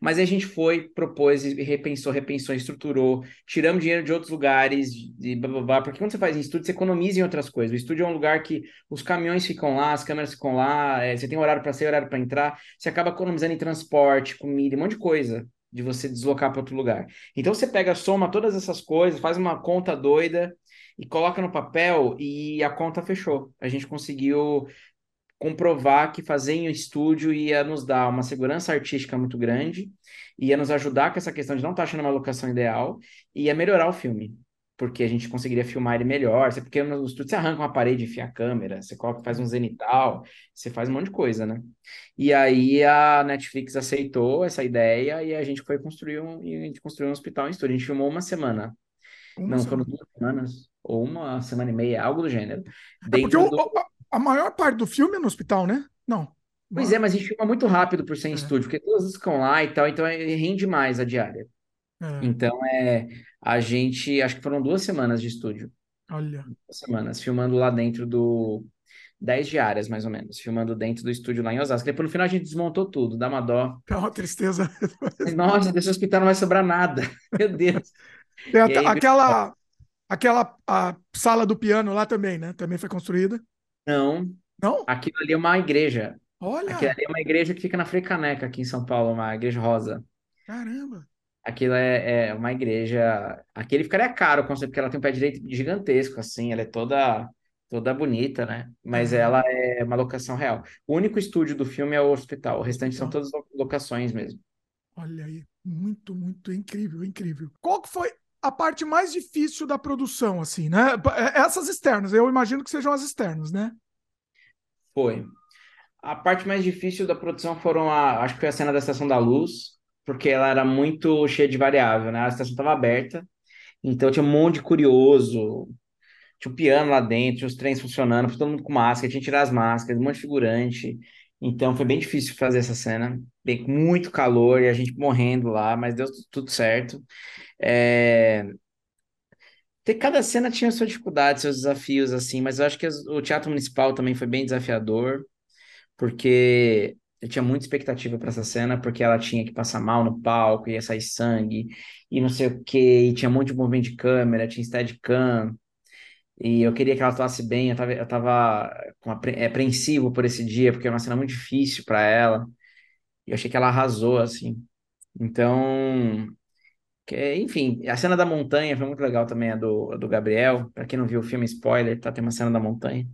Mas aí a gente foi, propôs repensou, repensou, estruturou, tiramos dinheiro de outros lugares, de blá, blá, blá, porque quando você faz em estúdio, você economiza em outras coisas. O estúdio é um lugar que os caminhões ficam lá, as câmeras ficam lá, é, você tem horário para sair, horário para entrar, você acaba economizando em transporte, comida, um monte de coisa de você deslocar para outro lugar. Então você pega, soma todas essas coisas, faz uma conta doida e coloca no papel e a conta fechou. A gente conseguiu comprovar que fazer em estúdio ia nos dar uma segurança artística muito grande, ia nos ajudar com essa questão de não estar achando uma locação ideal, e ia melhorar o filme, porque a gente conseguiria filmar ele melhor. Porque no estúdio você arranca uma parede, enfia a câmera, você coloca, faz um zenital, você faz um monte de coisa, né? E aí a Netflix aceitou essa ideia e a gente foi construir um, e a gente construiu um hospital em estúdio. A gente filmou uma semana. Não, foram duas semanas ou uma semana e meia, algo do gênero. É porque o, do... a maior parte do filme é no hospital, né? Não. Pois é, mas a gente filma muito rápido por ser em é. estúdio, porque todas ficam lá e tal, então é, rende mais a diária. É. Então é a gente, acho que foram duas semanas de estúdio. Olha. Semanas, filmando lá dentro do. 10 diárias, mais ou menos, filmando dentro do estúdio lá em Osasco. Depois, no final, a gente desmontou tudo, dá uma dó. É uma tristeza. Nossa, desse hospital não vai sobrar nada. Meu Deus. Tem aí, aquela, aquela a sala do piano lá também, né? Também foi construída. Não. Não? Aquilo ali é uma igreja. Olha. Aquilo ali é uma igreja que fica na Frei Caneca, aqui em São Paulo, uma igreja rosa. Caramba. Aquilo é, é uma igreja. Aquele ficaria caro, porque ela tem um pé direito gigantesco, assim, ela é toda toda bonita, né? Mas uhum. ela é uma locação real. O único estúdio do filme é o hospital, o restante são todas locações mesmo. Olha aí, muito, muito incrível, incrível. Qual que foi a parte mais difícil da produção, assim, né? É, essas externas, eu imagino que sejam as externas, né? Foi. A parte mais difícil da produção foram a, acho que foi a cena da Estação da Luz, porque ela era muito cheia de variável, né? A estação estava aberta, então tinha um monte de curioso, tinha um piano lá dentro, tinha os trens funcionando, todo mundo com máscara, tinha que tirar as máscaras, um monte de figurante. Então foi bem difícil fazer essa cena, bem, com muito calor e a gente morrendo lá, mas deu tudo certo. É... Cada cena tinha sua dificuldade, seus desafios, assim, mas eu acho que o Teatro Municipal também foi bem desafiador, porque eu tinha muita expectativa para essa cena, porque ela tinha que passar mal no palco, ia sair sangue, e não sei o quê, e tinha um monte de movimento de câmera, tinha steadicam, e eu queria que ela atuasse bem, eu tava, eu tava apreensivo por esse dia, porque é uma cena muito difícil para ela, e eu achei que ela arrasou, assim. Então, que, enfim, a cena da montanha foi muito legal também, a do, a do Gabriel. Para quem não viu o filme, spoiler, tá? Tem uma cena da montanha.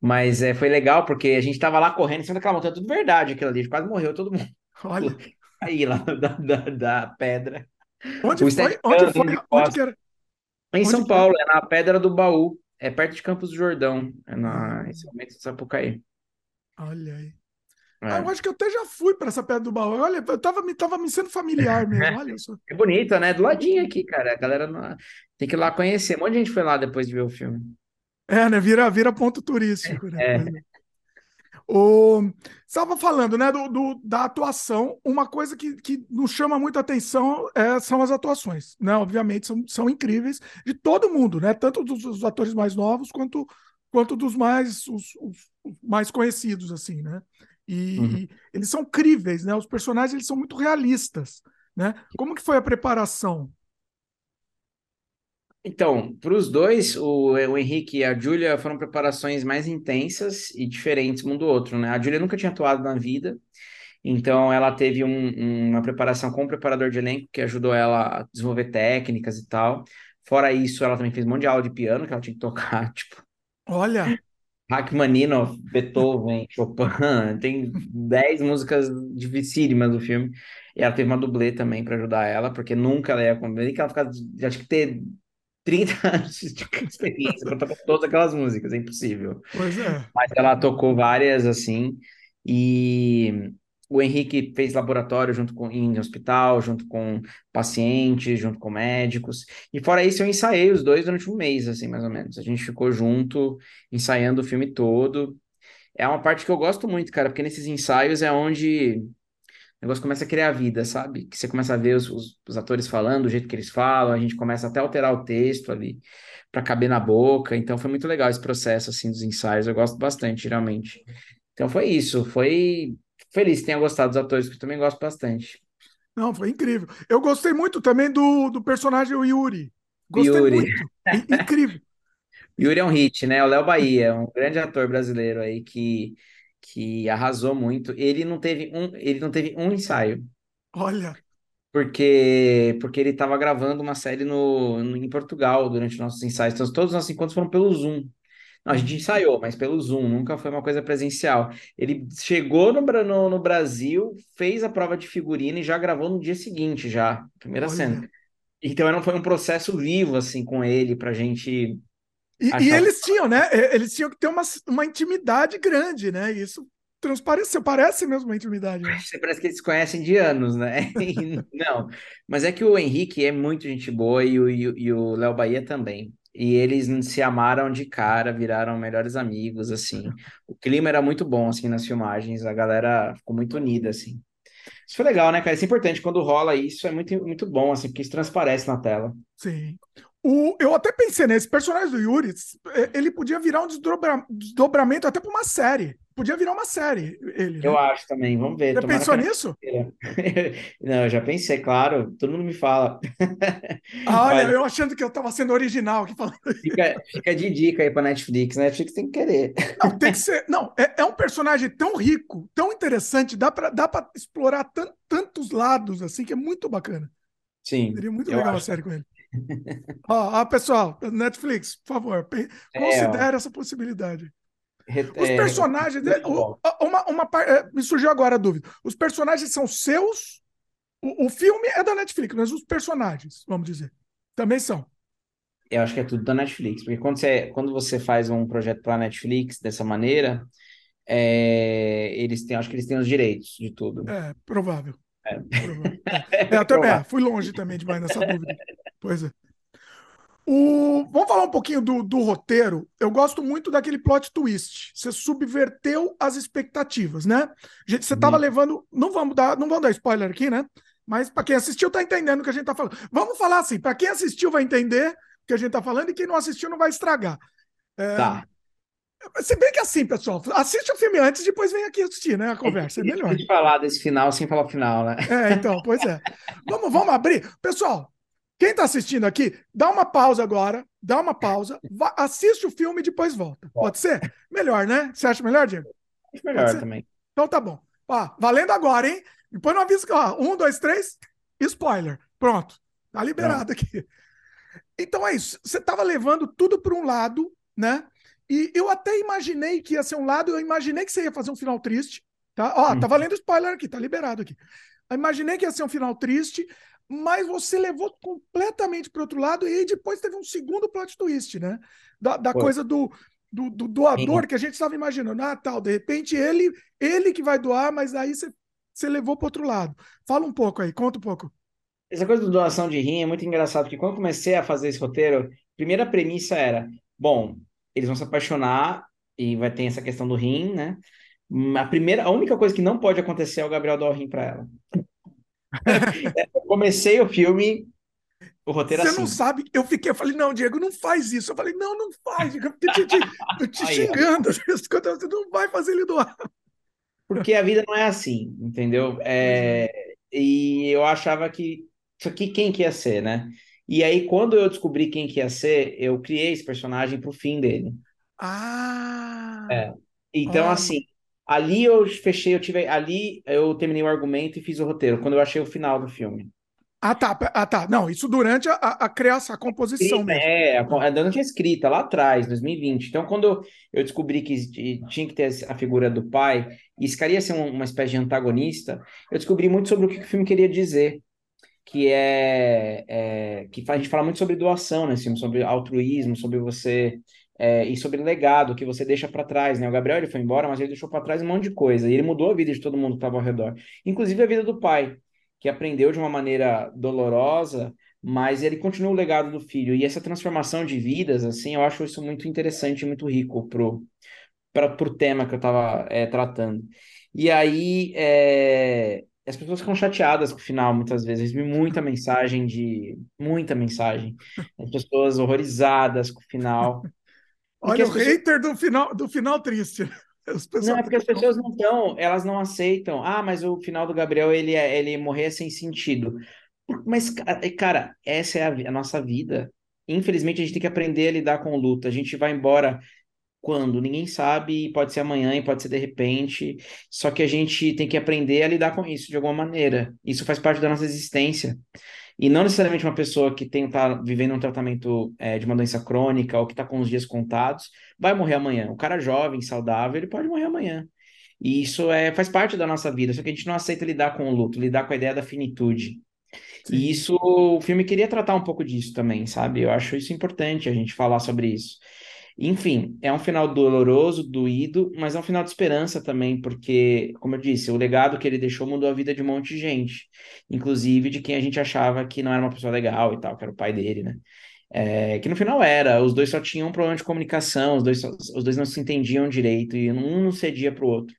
Mas é, foi legal porque a gente tava lá correndo em cima daquela montanha, tudo verdade aquilo ali, quase morreu todo mundo. Olha. Aí lá da, da, da pedra. Onde o foi? Onde foi? Onde que era? Em São Paulo, é na Pedra do Baú. É perto de Campos do Jordão. É na, em São Sapucaí. Olha aí. É. Eu acho que eu até já fui para essa pedra do baú. Olha, eu tava, me, tava me sendo familiar mesmo. Olha só. É bonita, né? Do ladinho aqui, cara. A galera não... tem que ir lá conhecer. Um monte de gente foi lá depois de ver o filme. É, né? Vira, vira ponto turístico, né? É. O... Estava falando, né, do, do, da atuação. Uma coisa que, que nos chama muito a atenção é, são as atuações, né? Obviamente são, são incríveis de todo mundo, né? Tanto dos, dos atores mais novos quanto, quanto dos mais os, os mais conhecidos, assim, né? E, uhum. eles são críveis, né? Os personagens eles são muito realistas, né? Como que foi a preparação? Então, para os dois, o, o Henrique e a Júlia foram preparações mais intensas e diferentes um do outro, né? A Júlia nunca tinha atuado na vida, então ela teve um, uma preparação com o preparador de elenco que ajudou ela a desenvolver técnicas e tal. Fora isso, ela também fez um monte de aula de piano que ela tinha que tocar, tipo. Olha! Rachmaninoff, Beethoven, Chopin, tem 10 músicas dificílimas do filme. E ela teve uma dublê também para ajudar ela, porque nunca ela ia comer, que ela fica, já tinha que ter 30 anos de experiência para tocar todas aquelas músicas, é impossível. Pois é. Mas ela tocou várias assim, e o Henrique fez laboratório junto com em hospital, junto com pacientes, junto com médicos. E fora isso, eu ensaiei os dois durante um mês, assim, mais ou menos. A gente ficou junto, ensaiando o filme todo. É uma parte que eu gosto muito, cara, porque nesses ensaios é onde o negócio começa a criar vida, sabe? Que você começa a ver os, os, os atores falando, o jeito que eles falam, a gente começa até a alterar o texto ali para caber na boca. Então foi muito legal esse processo assim dos ensaios. Eu gosto bastante, geralmente. Então foi isso, foi feliz que tenha gostado dos atores, que eu também gosto bastante. Não, foi incrível. Eu gostei muito também do, do personagem o Yuri. Gostei Yuri. muito. incrível. Yuri é um hit, né? O Léo Bahia, um grande ator brasileiro aí que, que arrasou muito. Ele não teve um, ele não teve um ensaio. Olha. Porque, porque ele estava gravando uma série no, no, em Portugal durante nossos ensaios. Então, todos os nossos encontros foram pelo Zoom. Não, a gente ensaiou, mas pelo Zoom, nunca foi uma coisa presencial. Ele chegou no, no, no Brasil, fez a prova de figurina e já gravou no dia seguinte, já, primeira Olha. cena. Então não foi um processo vivo, assim, com ele, pra gente. E, e eles tinham, né? Eles tinham que ter uma, uma intimidade grande, né? Isso transpareceu, parece mesmo uma intimidade. Né? Parece que eles se conhecem de anos, né? não, mas é que o Henrique é muito gente boa e o, e o Léo Bahia também e eles se amaram de cara, viraram melhores amigos, assim. O clima era muito bom, assim, nas filmagens, a galera ficou muito unida, assim. Isso foi legal, né, cara? Isso é importante, quando rola isso, é muito, muito bom, assim, porque isso transparece na tela. Sim. O, eu até pensei nesse personagem do Yuri, é, ele podia virar um desdobra, desdobramento até para uma série. Podia virar uma série, ele. Eu né? acho também, vamos ver. Tomara pensou que nisso? Não, eu já pensei, claro, todo mundo me fala. Ah, olha, Mas eu achando que eu estava sendo original aqui falando. fica, fica de dica aí pra Netflix. Netflix tem que querer. Não, tem que ser. Não, é, é um personagem tão rico, tão interessante, dá para dá pra explorar tan- tantos lados, assim, que é muito bacana. Sim, Seria muito legal a acho. série com ele. Ó, ó, pessoal, Netflix, por favor, É, considere essa possibilidade. Os é, personagens. muito o- uma, uma é, me surgiu agora a dúvida. Os personagens são seus? O, o filme é da Netflix, mas os personagens, vamos dizer, também são. Eu acho que é tudo da Netflix, porque quando você, quando você faz um projeto para Netflix dessa maneira, é, eles têm, acho que eles têm os direitos de tudo. É, provável. É. provável. É, eu também, é, fui longe também demais nessa dúvida. Pois é. O, vamos falar um pouquinho do, do roteiro. Eu gosto muito daquele plot twist. Você subverteu as expectativas, né? Gente, você estava Uhum. levando. Não vamos dar, não vamos dar spoiler aqui, né? Mas para quem assistiu, tá entendendo o que a gente tá falando. Vamos falar assim: para quem assistiu, vai entender o que a gente tá falando, e quem não assistiu não vai estragar. Tá. Se bem que assim, pessoal, assiste o filme antes, depois vem aqui assistir, né? A conversa. É melhor. de falar desse final sem falar o final, né? É, então, pois é. Vamos, vamos abrir. Pessoal, quem está assistindo aqui, dá uma pausa agora, dá uma pausa, vá- assiste o filme e depois volta. Pode ser? Melhor, né? Você acha melhor, Diego? Acho melhor também. Então tá bom. Ó, valendo agora, hein? Depois não avisa que, ó, um, dois, três, spoiler. Pronto. Tá liberado aqui. Então é isso. Você estava levando tudo para um lado, né? E eu até imaginei que ia ser um lado, eu imaginei que você ia fazer um final triste, tá? Ó, tá Uhum. valendo spoiler aqui, tá liberado aqui. Eu imaginei que ia ser um final triste, mas você levou completamente para outro lado e depois teve um segundo plot twist, né? Da, da coisa do, do, do doador que a gente estava imaginando. Ah, tal, de repente ele, ele que vai doar, mas aí você, você levou para outro lado. Fala um pouco aí, conta um pouco. Essa coisa do doação de rim é muito engraçado, porque quando eu comecei a fazer esse roteiro, a primeira premissa era, bom, eles vão se apaixonar e vai ter essa questão do rim, né? A primeira, a única coisa que não pode acontecer é o Gabriel dar o rim para ela. Eu comecei o filme, o roteiro Você assim. não sabe, eu fiquei, eu falei, não, Diego, não faz isso. Eu falei, não, não faz, Diego, eu te, te- eu te xingando. Você não vai fazer ele doar. Porque a vida não é assim, entendeu? É, e eu achava que isso aqui quem que ia ser, né? E aí, quando eu descobri quem que ia ser, eu criei esse personagem pro fim dele. Ah, É. Então, Ah. assim, ali eu fechei, eu tive, ali eu terminei o argumento e fiz o roteiro, quando eu achei o final do filme. ah, tá, ah, tá. Não, isso durante a, a, a criação, a composição mesmo. É, a, a Dana tinha escrita lá atrás, 2020. Então, quando eu descobri que tinha que ter a figura do pai, e esse cara ia ser um- uma espécie de antagonista, eu descobri muito sobre o que o filme queria dizer. Que é, é que a gente fala muito sobre doação nesse filme, sobre altruísmo, sobre você. É, e sobre legado que você deixa para trás, né? O Gabriel ele foi embora, mas ele deixou para trás um monte de coisa. E ele mudou a vida de todo mundo que estava ao redor, inclusive a vida do pai, que aprendeu de uma maneira dolorosa, mas ele continua o legado do filho. E essa transformação de vidas, assim, eu acho isso muito interessante muito rico pro, para o tema que eu estava tratando. E aí, é, as pessoas ficam chateadas com o final, muitas vezes. Eu muita mensagem de... Muita mensagem. As pessoas horrorizadas com o final. Porque Olha, o pessoas- hater do final, do final triste. Pessoas Não, é porque as pessoas não estão, elas não aceitam. Ah, mas o final do Gabriel, ele, é- ele morrer sem sentido. Mas, ca- cara, essa é a, a nossa vida. Infelizmente, a gente tem que aprender a lidar com luta. A gente vai embora quando? Ninguém sabe, e pode ser amanhã, e pode ser de repente. Só que a gente tem que aprender a lidar com isso de alguma maneira. Isso faz parte da nossa existência. E não necessariamente uma pessoa que tem tá vivendo um tratamento é, de uma doença crônica ou que está com os dias contados vai morrer amanhã. O cara jovem, saudável, ele pode morrer amanhã. E isso é, faz parte da nossa vida, só que a gente não aceita lidar com o luto, lidar com a ideia da finitude. Sim. E isso, o filme queria tratar um pouco disso também, sabe? Eu acho isso importante a gente falar sobre isso. Enfim, é um final doloroso, doído, mas é um final de esperança também, porque, como eu disse, o legado que ele deixou mudou a vida de um monte de gente, inclusive de quem a gente achava que não era uma pessoa legal e tal, que era o pai dele, né? É, que no final era, os dois só tinham um problema de comunicação, os dois, só- os dois não se entendiam direito e um não cedia para o outro.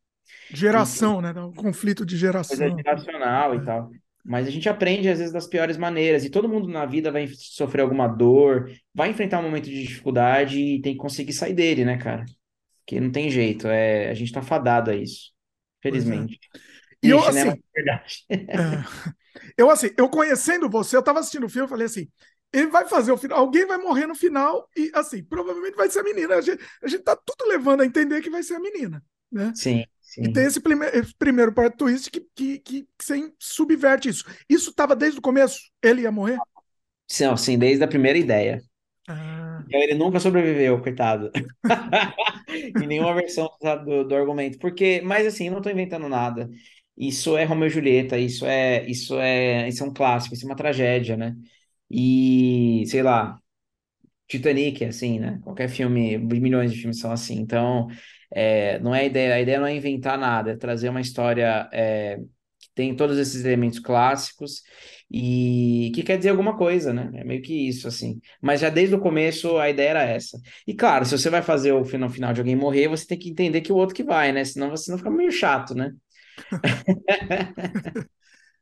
Geração, né? Um conflito de Coisa geração. geracional É. e tal. Mas a gente aprende, às vezes, das piores maneiras. E todo mundo na vida vai sofrer alguma dor, vai enfrentar um momento de dificuldade e tem que conseguir sair dele, né, cara? Que não tem jeito. É, a gente tá fadado a isso. É. Felizmente. E eu, né? assim, é verdade. é, eu assim, eu conhecendo você, eu tava assistindo o filme e falei assim, ele vai fazer o final, alguém vai morrer no final e assim, provavelmente vai ser a menina. A gente, a gente tá tudo levando a entender que vai ser a menina, né? Sim, E sim. tem esse, prime primeiro plot twist que, que, que, que subverte isso. Isso tava desde o começo? Ele ia morrer? Sim, sim, desde a primeira ideia. Ah, Então, Ele nunca sobreviveu, coitado. Em nenhuma versão do, do argumento. Porque, mas assim, eu não tô inventando nada. Isso é Romeu e Julieta, isso é, isso é, isso é um clássico, isso é uma tragédia, né? E, sei lá, Titanic, é assim, né? Qualquer filme, milhões de filmes são assim. Então, é, não é a ideia, a ideia não é inventar nada, é trazer uma história é, que tem todos esses elementos clássicos e que quer dizer alguma coisa, né? É meio que isso, assim. Mas já desde o começo a ideia era essa. E claro, se você vai fazer o final final de alguém morrer, você tem que entender que o outro que vai, né? Senão você não fica meio chato, né?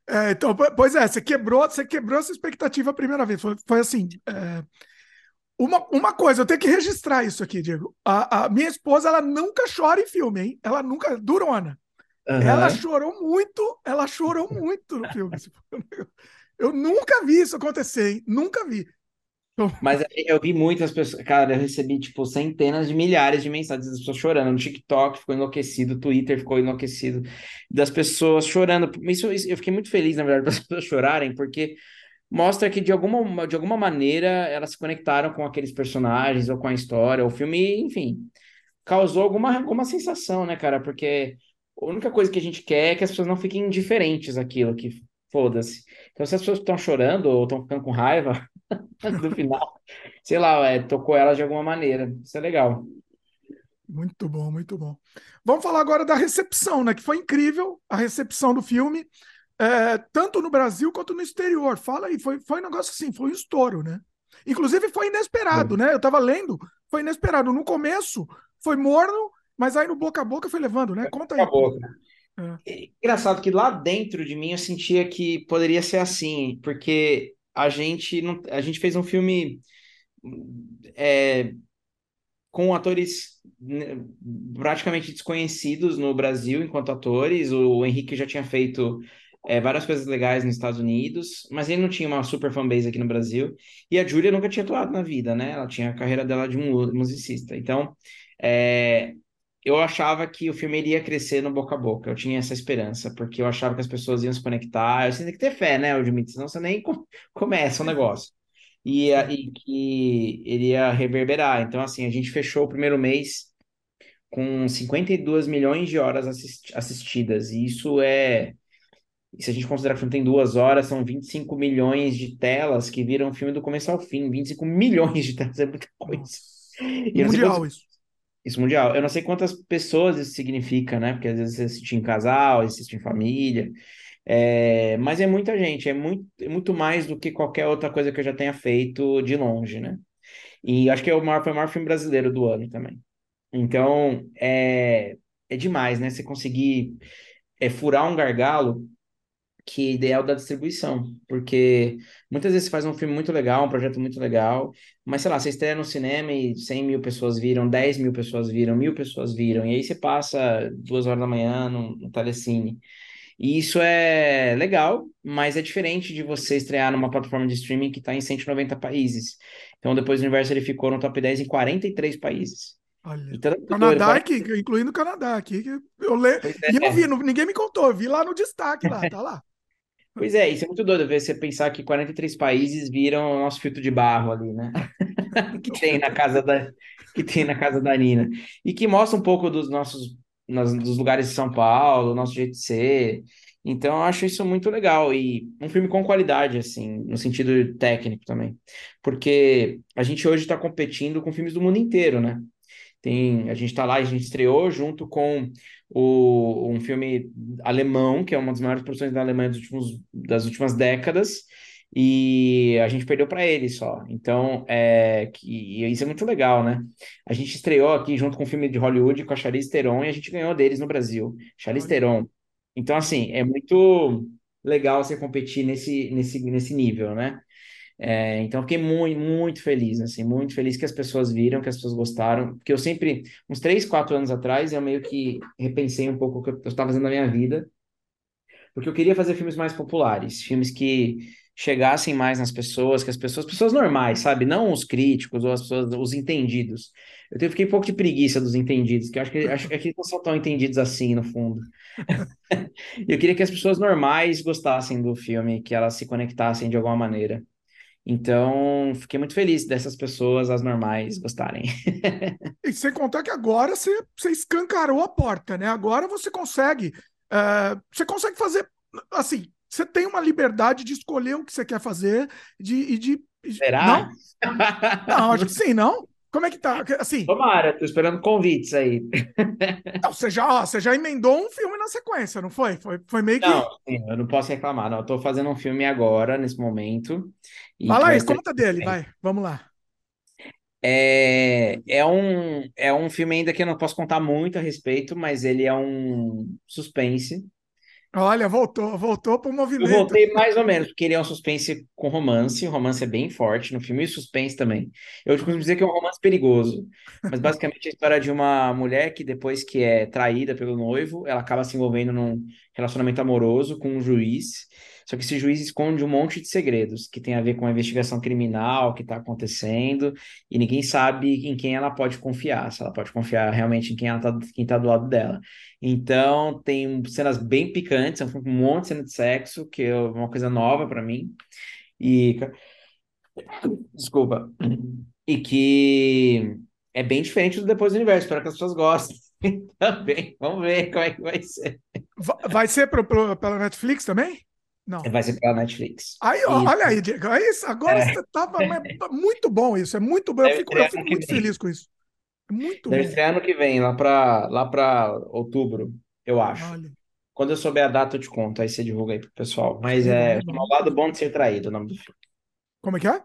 é, então, po- pois é, você quebrou, você quebrou essa expectativa a primeira vez. Foi, foi assim. é, uma, uma coisa, eu tenho que registrar isso aqui, Diego. A, a minha esposa, ela nunca chora em filme, hein? Ela nunca. Durona. Ela Aham. chorou muito, ela chorou muito no filme. Eu nunca vi isso acontecer, hein? Nunca vi. Então, Mas eu vi muitas pessoas, cara, eu recebi, tipo, centenas de milhares de mensagens das pessoas chorando. No TikTok ficou enlouquecido, o Twitter ficou enlouquecido, das pessoas chorando. Isso, isso- eu fiquei muito feliz, na verdade, das pessoas chorarem, porque mostra que de alguma, de alguma maneira elas se conectaram com aqueles personagens ou com a história. O filme, enfim, causou alguma, alguma sensação, né, cara? Porque a única coisa que a gente quer é que as pessoas não fiquem indiferentes àquilo, que foda-se. Então, se as pessoas estão chorando ou estão ficando com raiva do final, sei lá, é, tocou elas de alguma maneira. Isso é legal. muito bom, muito bom. Vamos falar agora da recepção, né? Que foi incrível a recepção do filme, é, tanto no Brasil quanto no exterior. Fala aí, foi, foi um negócio assim, foi um estouro, né? Inclusive foi inesperado, né? Eu tava lendo, foi inesperado. No começo foi morno, mas aí no boca a boca foi levando, né? Conta aí. É. É Engraçado que lá dentro de mim eu sentia que poderia ser assim, porque a gente não, a gente fez um filme é, com atores né, praticamente desconhecidos no Brasil enquanto atores. O Henrique já tinha feito é, várias coisas legais nos Estados Unidos, mas ele não tinha uma super fanbase aqui no Brasil. E a Júlia nunca tinha atuado na vida, né? Ela tinha a carreira dela de mu- musicista. Então, é, eu achava que o filme iria crescer no boca a boca. Eu tinha essa esperança, porque eu achava que as pessoas iam se conectar. Você tem que ter fé, né, Edmito? Senão você nem com- começa o negócio. E, e que iria reverberar. Então, assim, a gente fechou o primeiro mês com 52 milhões de horas assist- assistidas. E isso é. E Se a gente considerar que o filme tem duas horas, são 25 milhões de telas que viram o filme do começo ao fim. 25 milhões de telas é muita coisa. E Mundial quantos isso. isso mundial. Eu não sei quantas pessoas isso significa, né? Porque às vezes você assiste em casal, assiste em família. É, mas é muita gente, é muito, é muito mais do que qualquer outra coisa que eu já tenha feito de longe, né? E acho que é o maior, foi o maior filme brasileiro do ano também. Então, é, é demais, né? Você conseguir é, furar um gargalo que é ideal da distribuição, porque muitas vezes você faz um filme muito legal, um projeto muito legal, mas sei lá, você estreia no cinema e 100 mil pessoas viram, 10 mil pessoas viram, mil pessoas viram, e aí você passa duas horas da manhã no, no telecine. E isso é legal, mas é diferente de você estrear numa plataforma de streaming que está em 190 países. Então, depois o Universo ele ficou no top 10 em 43 países. Olha. Então, é Canadá aqui, incluindo o Canadá aqui. Eu le... E eu é. vi, ninguém me contou, eu vi lá no destaque lá, tá lá. Pois é, isso é muito doido ver você pensar que 43 países viram o nosso filtro de barro ali, né? Que tem na casa da, que tem na casa da Nina. E que mostra um pouco dos nossos, nas- dos lugares de São Paulo, nosso jeito de ser. Então, eu acho isso muito legal. E um filme com qualidade, assim, no sentido técnico também. Porque a gente hoje está competindo com filmes do mundo inteiro, né? Tem, a gente está lá, a gente estreou junto com o, um filme alemão, que é uma das maiores produções da Alemanha dos últimos, das últimas décadas, e a gente perdeu para ele só. Então, é, que, isso é muito legal, né? A gente estreou aqui junto com um filme de Hollywood com a Charlize Theron e a gente ganhou deles no Brasil. Charlize. Theron. Então, assim, é muito legal você competir nesse, nesse, nesse nível, né? É, então, fiquei muito, muito feliz, assim, muito feliz que as pessoas viram, que as pessoas gostaram, porque eu sempre, uns três, quatro anos atrás, eu meio que repensei um pouco o que eu estava fazendo na minha vida, porque eu queria fazer filmes mais populares, filmes que chegassem mais nas pessoas, que as pessoas, pessoas normais, sabe? Não os críticos ou as pessoas, os entendidos. Eu fiquei um pouco de preguiça dos entendidos, que eu acho que, acho que eles não são tão entendidos assim, no fundo. eu queria que as pessoas normais gostassem do filme, que elas se conectassem de alguma maneira. Então, fiquei muito feliz dessas pessoas, as normais, gostarem. e sem contar que agora você, você escancarou a porta, né? Agora você consegue. Uh, você consegue fazer. Assim, você tem uma liberdade de escolher o que você quer fazer de, e de. Será? Não? não, acho que sim, não? Como é que tá? Assim, Tomara, tô esperando convites aí. Não, você já, você já emendou um filme na sequência, não foi? Foi, foi meio que. Não, sim, eu não posso reclamar, não. Eu tô fazendo um filme agora, nesse momento. Fala aí, conta dele, vai, vamos lá. É, é, um, é um filme ainda que eu não posso contar muito a respeito, mas ele é um suspense. Olha, voltou, voltou para o movimento. Eu voltei mais ou menos, porque ele é um suspense com romance, o romance é bem forte no filme, e suspense também. Eu costumo dizer que é um romance perigoso, mas basicamente é a história de uma mulher que depois que é traída pelo noivo, ela acaba se envolvendo num relacionamento amoroso com um juiz, só que esse juiz esconde um monte de segredos que tem a ver com a investigação criminal que está acontecendo e ninguém sabe em quem ela pode confiar, se ela pode confiar realmente em quem tá, quem tá do lado dela. Então tem cenas bem picantes, um monte de cena de sexo, que é uma coisa nova para mim. E desculpa. E que é bem diferente do Depois do Universo, espero que as pessoas gostem também. Vamos ver como é que vai ser. Vai ser pro, pro, pela Netflix também? Não. Vai ser pela Netflix. Aí, ó, olha aí, Diego. É isso, agora é. você tava. muito bom isso, é muito bom. Eu fico, eu fico muito vem. feliz com isso. É muito Deve bom. ser ano que vem, lá para lá pra outubro, eu acho. Olha. Quando eu souber a data, eu te conto, aí você divulga aí pro pessoal. Mas é, é o lado bom de ser traído, o nome do filme. Como é que é?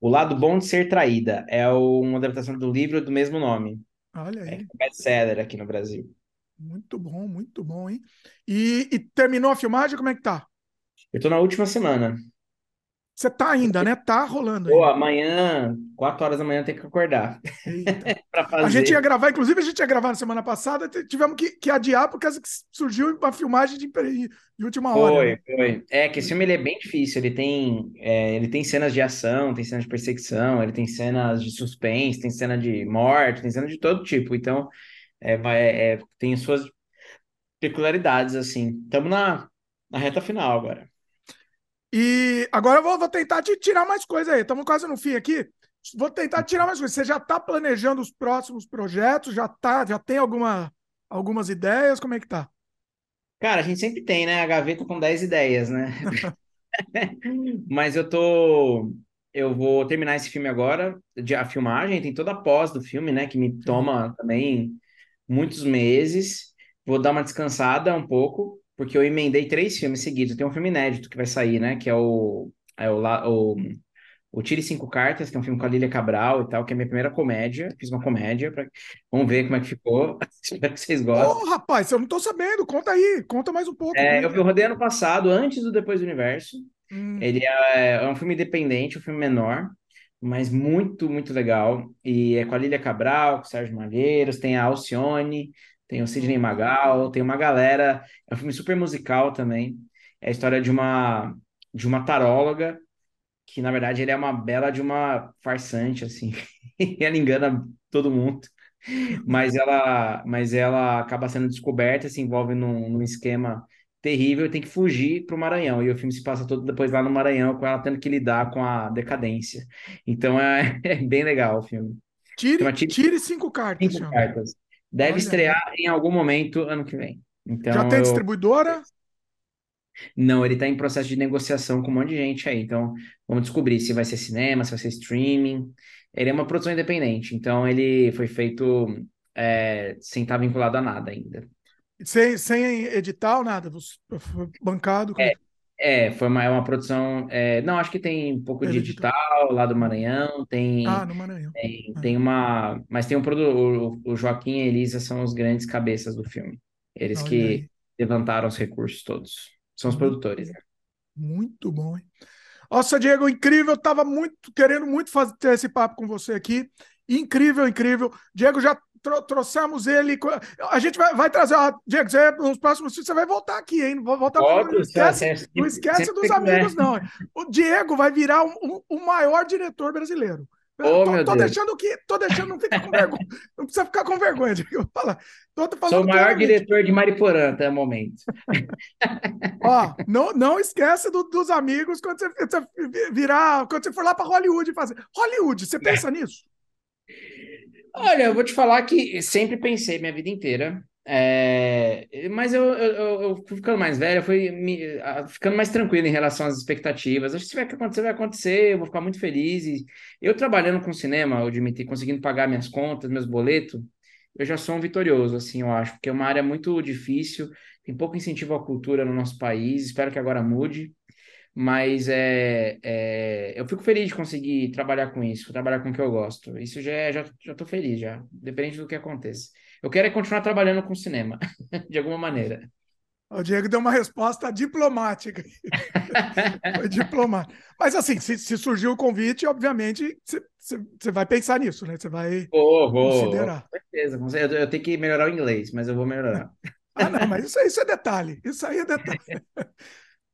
O lado bom de ser traída é uma adaptação do livro do mesmo nome. Olha aí. É best-seller aqui no Brasil. Muito bom, muito bom, hein? E, e terminou a filmagem? Como é que tá? Eu tô na última semana. Você tá ainda, né? Tá rolando. Pô, amanhã, 4 horas da manhã, tem que acordar. a gente ia gravar, inclusive, a gente ia gravar na semana passada, tivemos que, que adiar por causa que surgiu uma filmagem de, de última hora. Foi, né? foi. É que esse filme ele é bem difícil. Ele tem, é, ele tem cenas de ação, tem cenas de perseguição, ele tem cenas de suspense, tem cena de morte, tem cena de todo tipo. Então, é, vai, é, tem suas peculiaridades, assim. Estamos na, na reta final agora. E agora eu vou, vou tentar te tirar mais coisas aí. Estamos quase no fim aqui. Vou tentar tirar mais coisas. Você já está planejando os próximos projetos? Já tá, já tem alguma, algumas ideias? Como é que tá? Cara, a gente sempre tem, né? A gaveta com 10 ideias, né? Mas eu tô. Eu vou terminar esse filme agora, de, a filmagem, tem toda a pós do filme, né? Que me toma também muitos meses. Vou dar uma descansada um pouco, porque eu emendei três filmes seguidos. Tem um filme inédito que vai sair, né? Que é o, é o, o, o Tire Cinco Cartas, que é um filme com a Lília Cabral e tal, que é a minha primeira comédia. Fiz uma comédia. Pra... Vamos ver como é que ficou. Espero que vocês gostem. Ô, oh, rapaz, eu não tô sabendo. Conta aí. Conta mais um pouco. É, eu vi o rodei ano passado, antes do Depois do Universo. Hum. Ele é, é um filme independente, um filme menor mas muito, muito legal. E é com a Lília Cabral, com o Sérgio Malheiros, tem a Alcione, tem o Sidney Magal, tem uma galera. É um filme super musical também. É a história de uma de uma taróloga que na verdade ele é uma bela de uma farsante assim. e ela engana todo mundo. Mas ela mas ela acaba sendo descoberta, se envolve num, num esquema terrível e tem que fugir para o Maranhão. E o filme se passa todo depois lá no Maranhão, com ela tendo que lidar com a decadência. Então é, é bem legal o filme. Tire, tire, tire cinco cartas. Cinco cartas. Deve Olha. estrear em algum momento ano que vem. Então, Já tem eu... distribuidora? Não, ele está em processo de negociação com um monte de gente aí. Então, vamos descobrir se vai ser cinema, se vai ser streaming. Ele é uma produção independente, então ele foi feito é, sem estar vinculado a nada ainda. Sem, sem edital, nada? Bancado? É, é, foi uma, é uma produção. É, não, acho que tem um pouco de digital lá do Maranhão, tem. Ah, no Maranhão. Tem, ah. tem uma. Mas tem um produto. O, Joaquim e a Elisa são os grandes cabeças do filme. Eles Olha que aí. levantaram os recursos todos. São os produtores, né? Muito bom, hein? Nossa, Diego, incrível. Tava muito querendo muito fazer ter esse papo com você aqui. Incrível, incrível. Diego, já tro trouxemos ele. A gente vai, vai trazer. Ó, Diego, você, nos próximos você vai voltar aqui, hein? Vou voltar Volto, não esquece, não esquece dos amigos, não. O Diego vai virar o um, um, um maior diretor brasileiro. Oh, tô, tô deixando que. Tô deixando, não fica com vergonha. Não precisa ficar com vergonha, Diego. Fala. Tô, tô falando Sou o maior claramente. diretor de Mariporã até o momento. Ó, não, não esquece do- dos amigos quando você, você virar. Quando você for lá para Hollywood fazer. Hollywood, você pensa nisso? Olha, eu vou te falar que sempre pensei minha vida inteira. é, mas eu, eu, eu- eu ficando mais velho, eu fui me- ficando mais tranquilo em relação às expectativas. Acho que se que acontecer, vai acontecer, eu vou ficar muito feliz. E eu trabalhando com cinema, o Dimitri, conseguindo pagar minhas contas, meus boletos, eu já sou um vitorioso, assim, eu acho, porque é uma área muito difícil, tem pouco incentivo à cultura no nosso país, espero que agora mude. Mas é, é, eu fico feliz de conseguir trabalhar com isso, trabalhar com o que eu gosto. Isso já é, já, já tô feliz, já, independente do que aconteça. Eu quero é continuar trabalhando com cinema, de alguma maneira. O Diego deu uma resposta diplomática. Foi diplomático. Mas assim, se, se surgiu o convite, obviamente, você- vai pensar nisso, né? Você vai Vou, vou, considerar. com certeza, com certeza. Eu, eu tenho que melhorar o inglês, mas eu vou melhorar. Ah, não, mas isso, isso é detalhe. Isso aí é detalhe.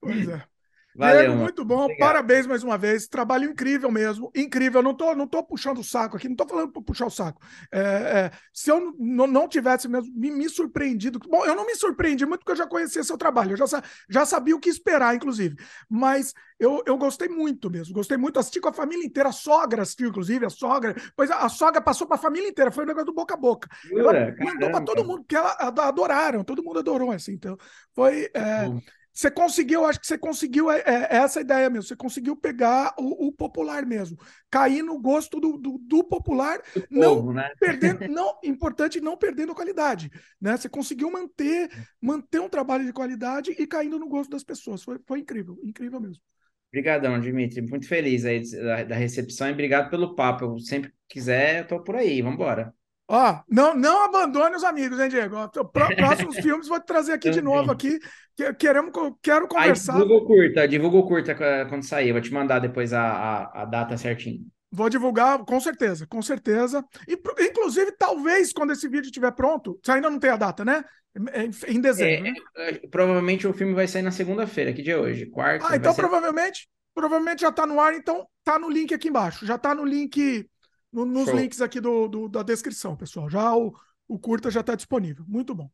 Pois é. Valeu, Diego, muito bom. Obrigado. Parabéns mais uma vez. Trabalho incrível mesmo. Incrível. Não tô, não tô puxando o saco aqui, não tô falando para puxar o saco. É, é, se eu não, não tivesse mesmo me, me surpreendido. Bom, eu não me surpreendi muito porque eu já conhecia seu trabalho, eu já, já sabia o que esperar, inclusive. Mas eu, eu gostei muito mesmo. Gostei muito. Assisti com a família inteira. A sogra assistiu, inclusive, a sogra. Pois a, a sogra passou para a família inteira. Foi um negócio do boca a boca. Ela Jura? mandou para todo mundo, porque ela ado- adoraram, todo mundo adorou, assim. Então, foi. é. Você conseguiu, acho que você conseguiu é, é, essa ideia mesmo. Você conseguiu pegar o, o popular mesmo, cair no gosto do, do, do popular, não Povo, né? perdendo, não importante, não perdendo qualidade, né? Você conseguiu manter, manter um trabalho de qualidade e caindo no gosto das pessoas. Foi, foi incrível, incrível mesmo. Obrigadão, Dimitri. Muito feliz aí da, da recepção e obrigado pelo papo. Eu sempre quiser, eu tô por aí. Vamos embora. Ó, não, não abandone os amigos, hein, Diego? Próximos filmes vou te trazer aqui de novo aqui. que- Queremos, quero Aí conversar. divulga curta, divulga curta quando sair. Eu vou te mandar depois a, a, a data certinho. Vou divulgar, com certeza, com certeza. E, inclusive, talvez, quando esse vídeo estiver pronto, você ainda não tem a data, né? É em- em dezembro, É, né? eh, provavelmente o filme vai sair na segunda-feira, que dia é hoje? Quarta. Ah, então ser- provavelmente, provavelmente já está no ar, então tá no link aqui embaixo. Já está no link, no- nos Show. links aqui do, do- da descrição, pessoal. Já o, o curta já está disponível. Muito bom.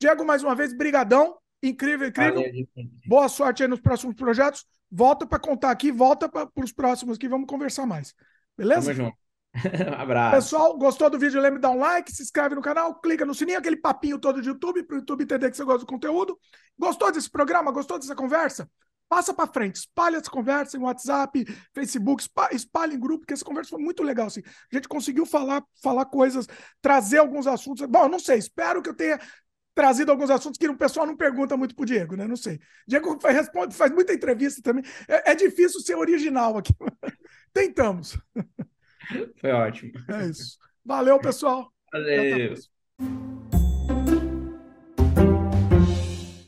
Diego, mais uma vez, brigadão. Incrível, incrível. Valeu. Boa sorte aí nos próximos projetos. Volta para contar aqui, volta para os próximos aqui, vamos conversar mais. Beleza? Tamo junto. Um abraço. Pessoal, gostou do vídeo? Lembre de dar um like, se inscreve no canal, clica no sininho, aquele papinho todo de YouTube, para o YouTube entender que você gosta do conteúdo. Gostou desse programa? Gostou dessa conversa? Passa para frente, espalha essa conversa em WhatsApp, Facebook, espa- espalha em grupo, porque essa conversa foi muito legal. Assim. A gente conseguiu falar, falar coisas, trazer alguns assuntos. Bom, não sei, espero que eu tenha trazido alguns assuntos que o pessoal não pergunta muito pro Diego, né? Não sei. Diego faz, responde, faz muita entrevista também. É, é difícil ser original aqui. Tentamos. Foi ótimo. É isso. Valeu, pessoal. Valeu.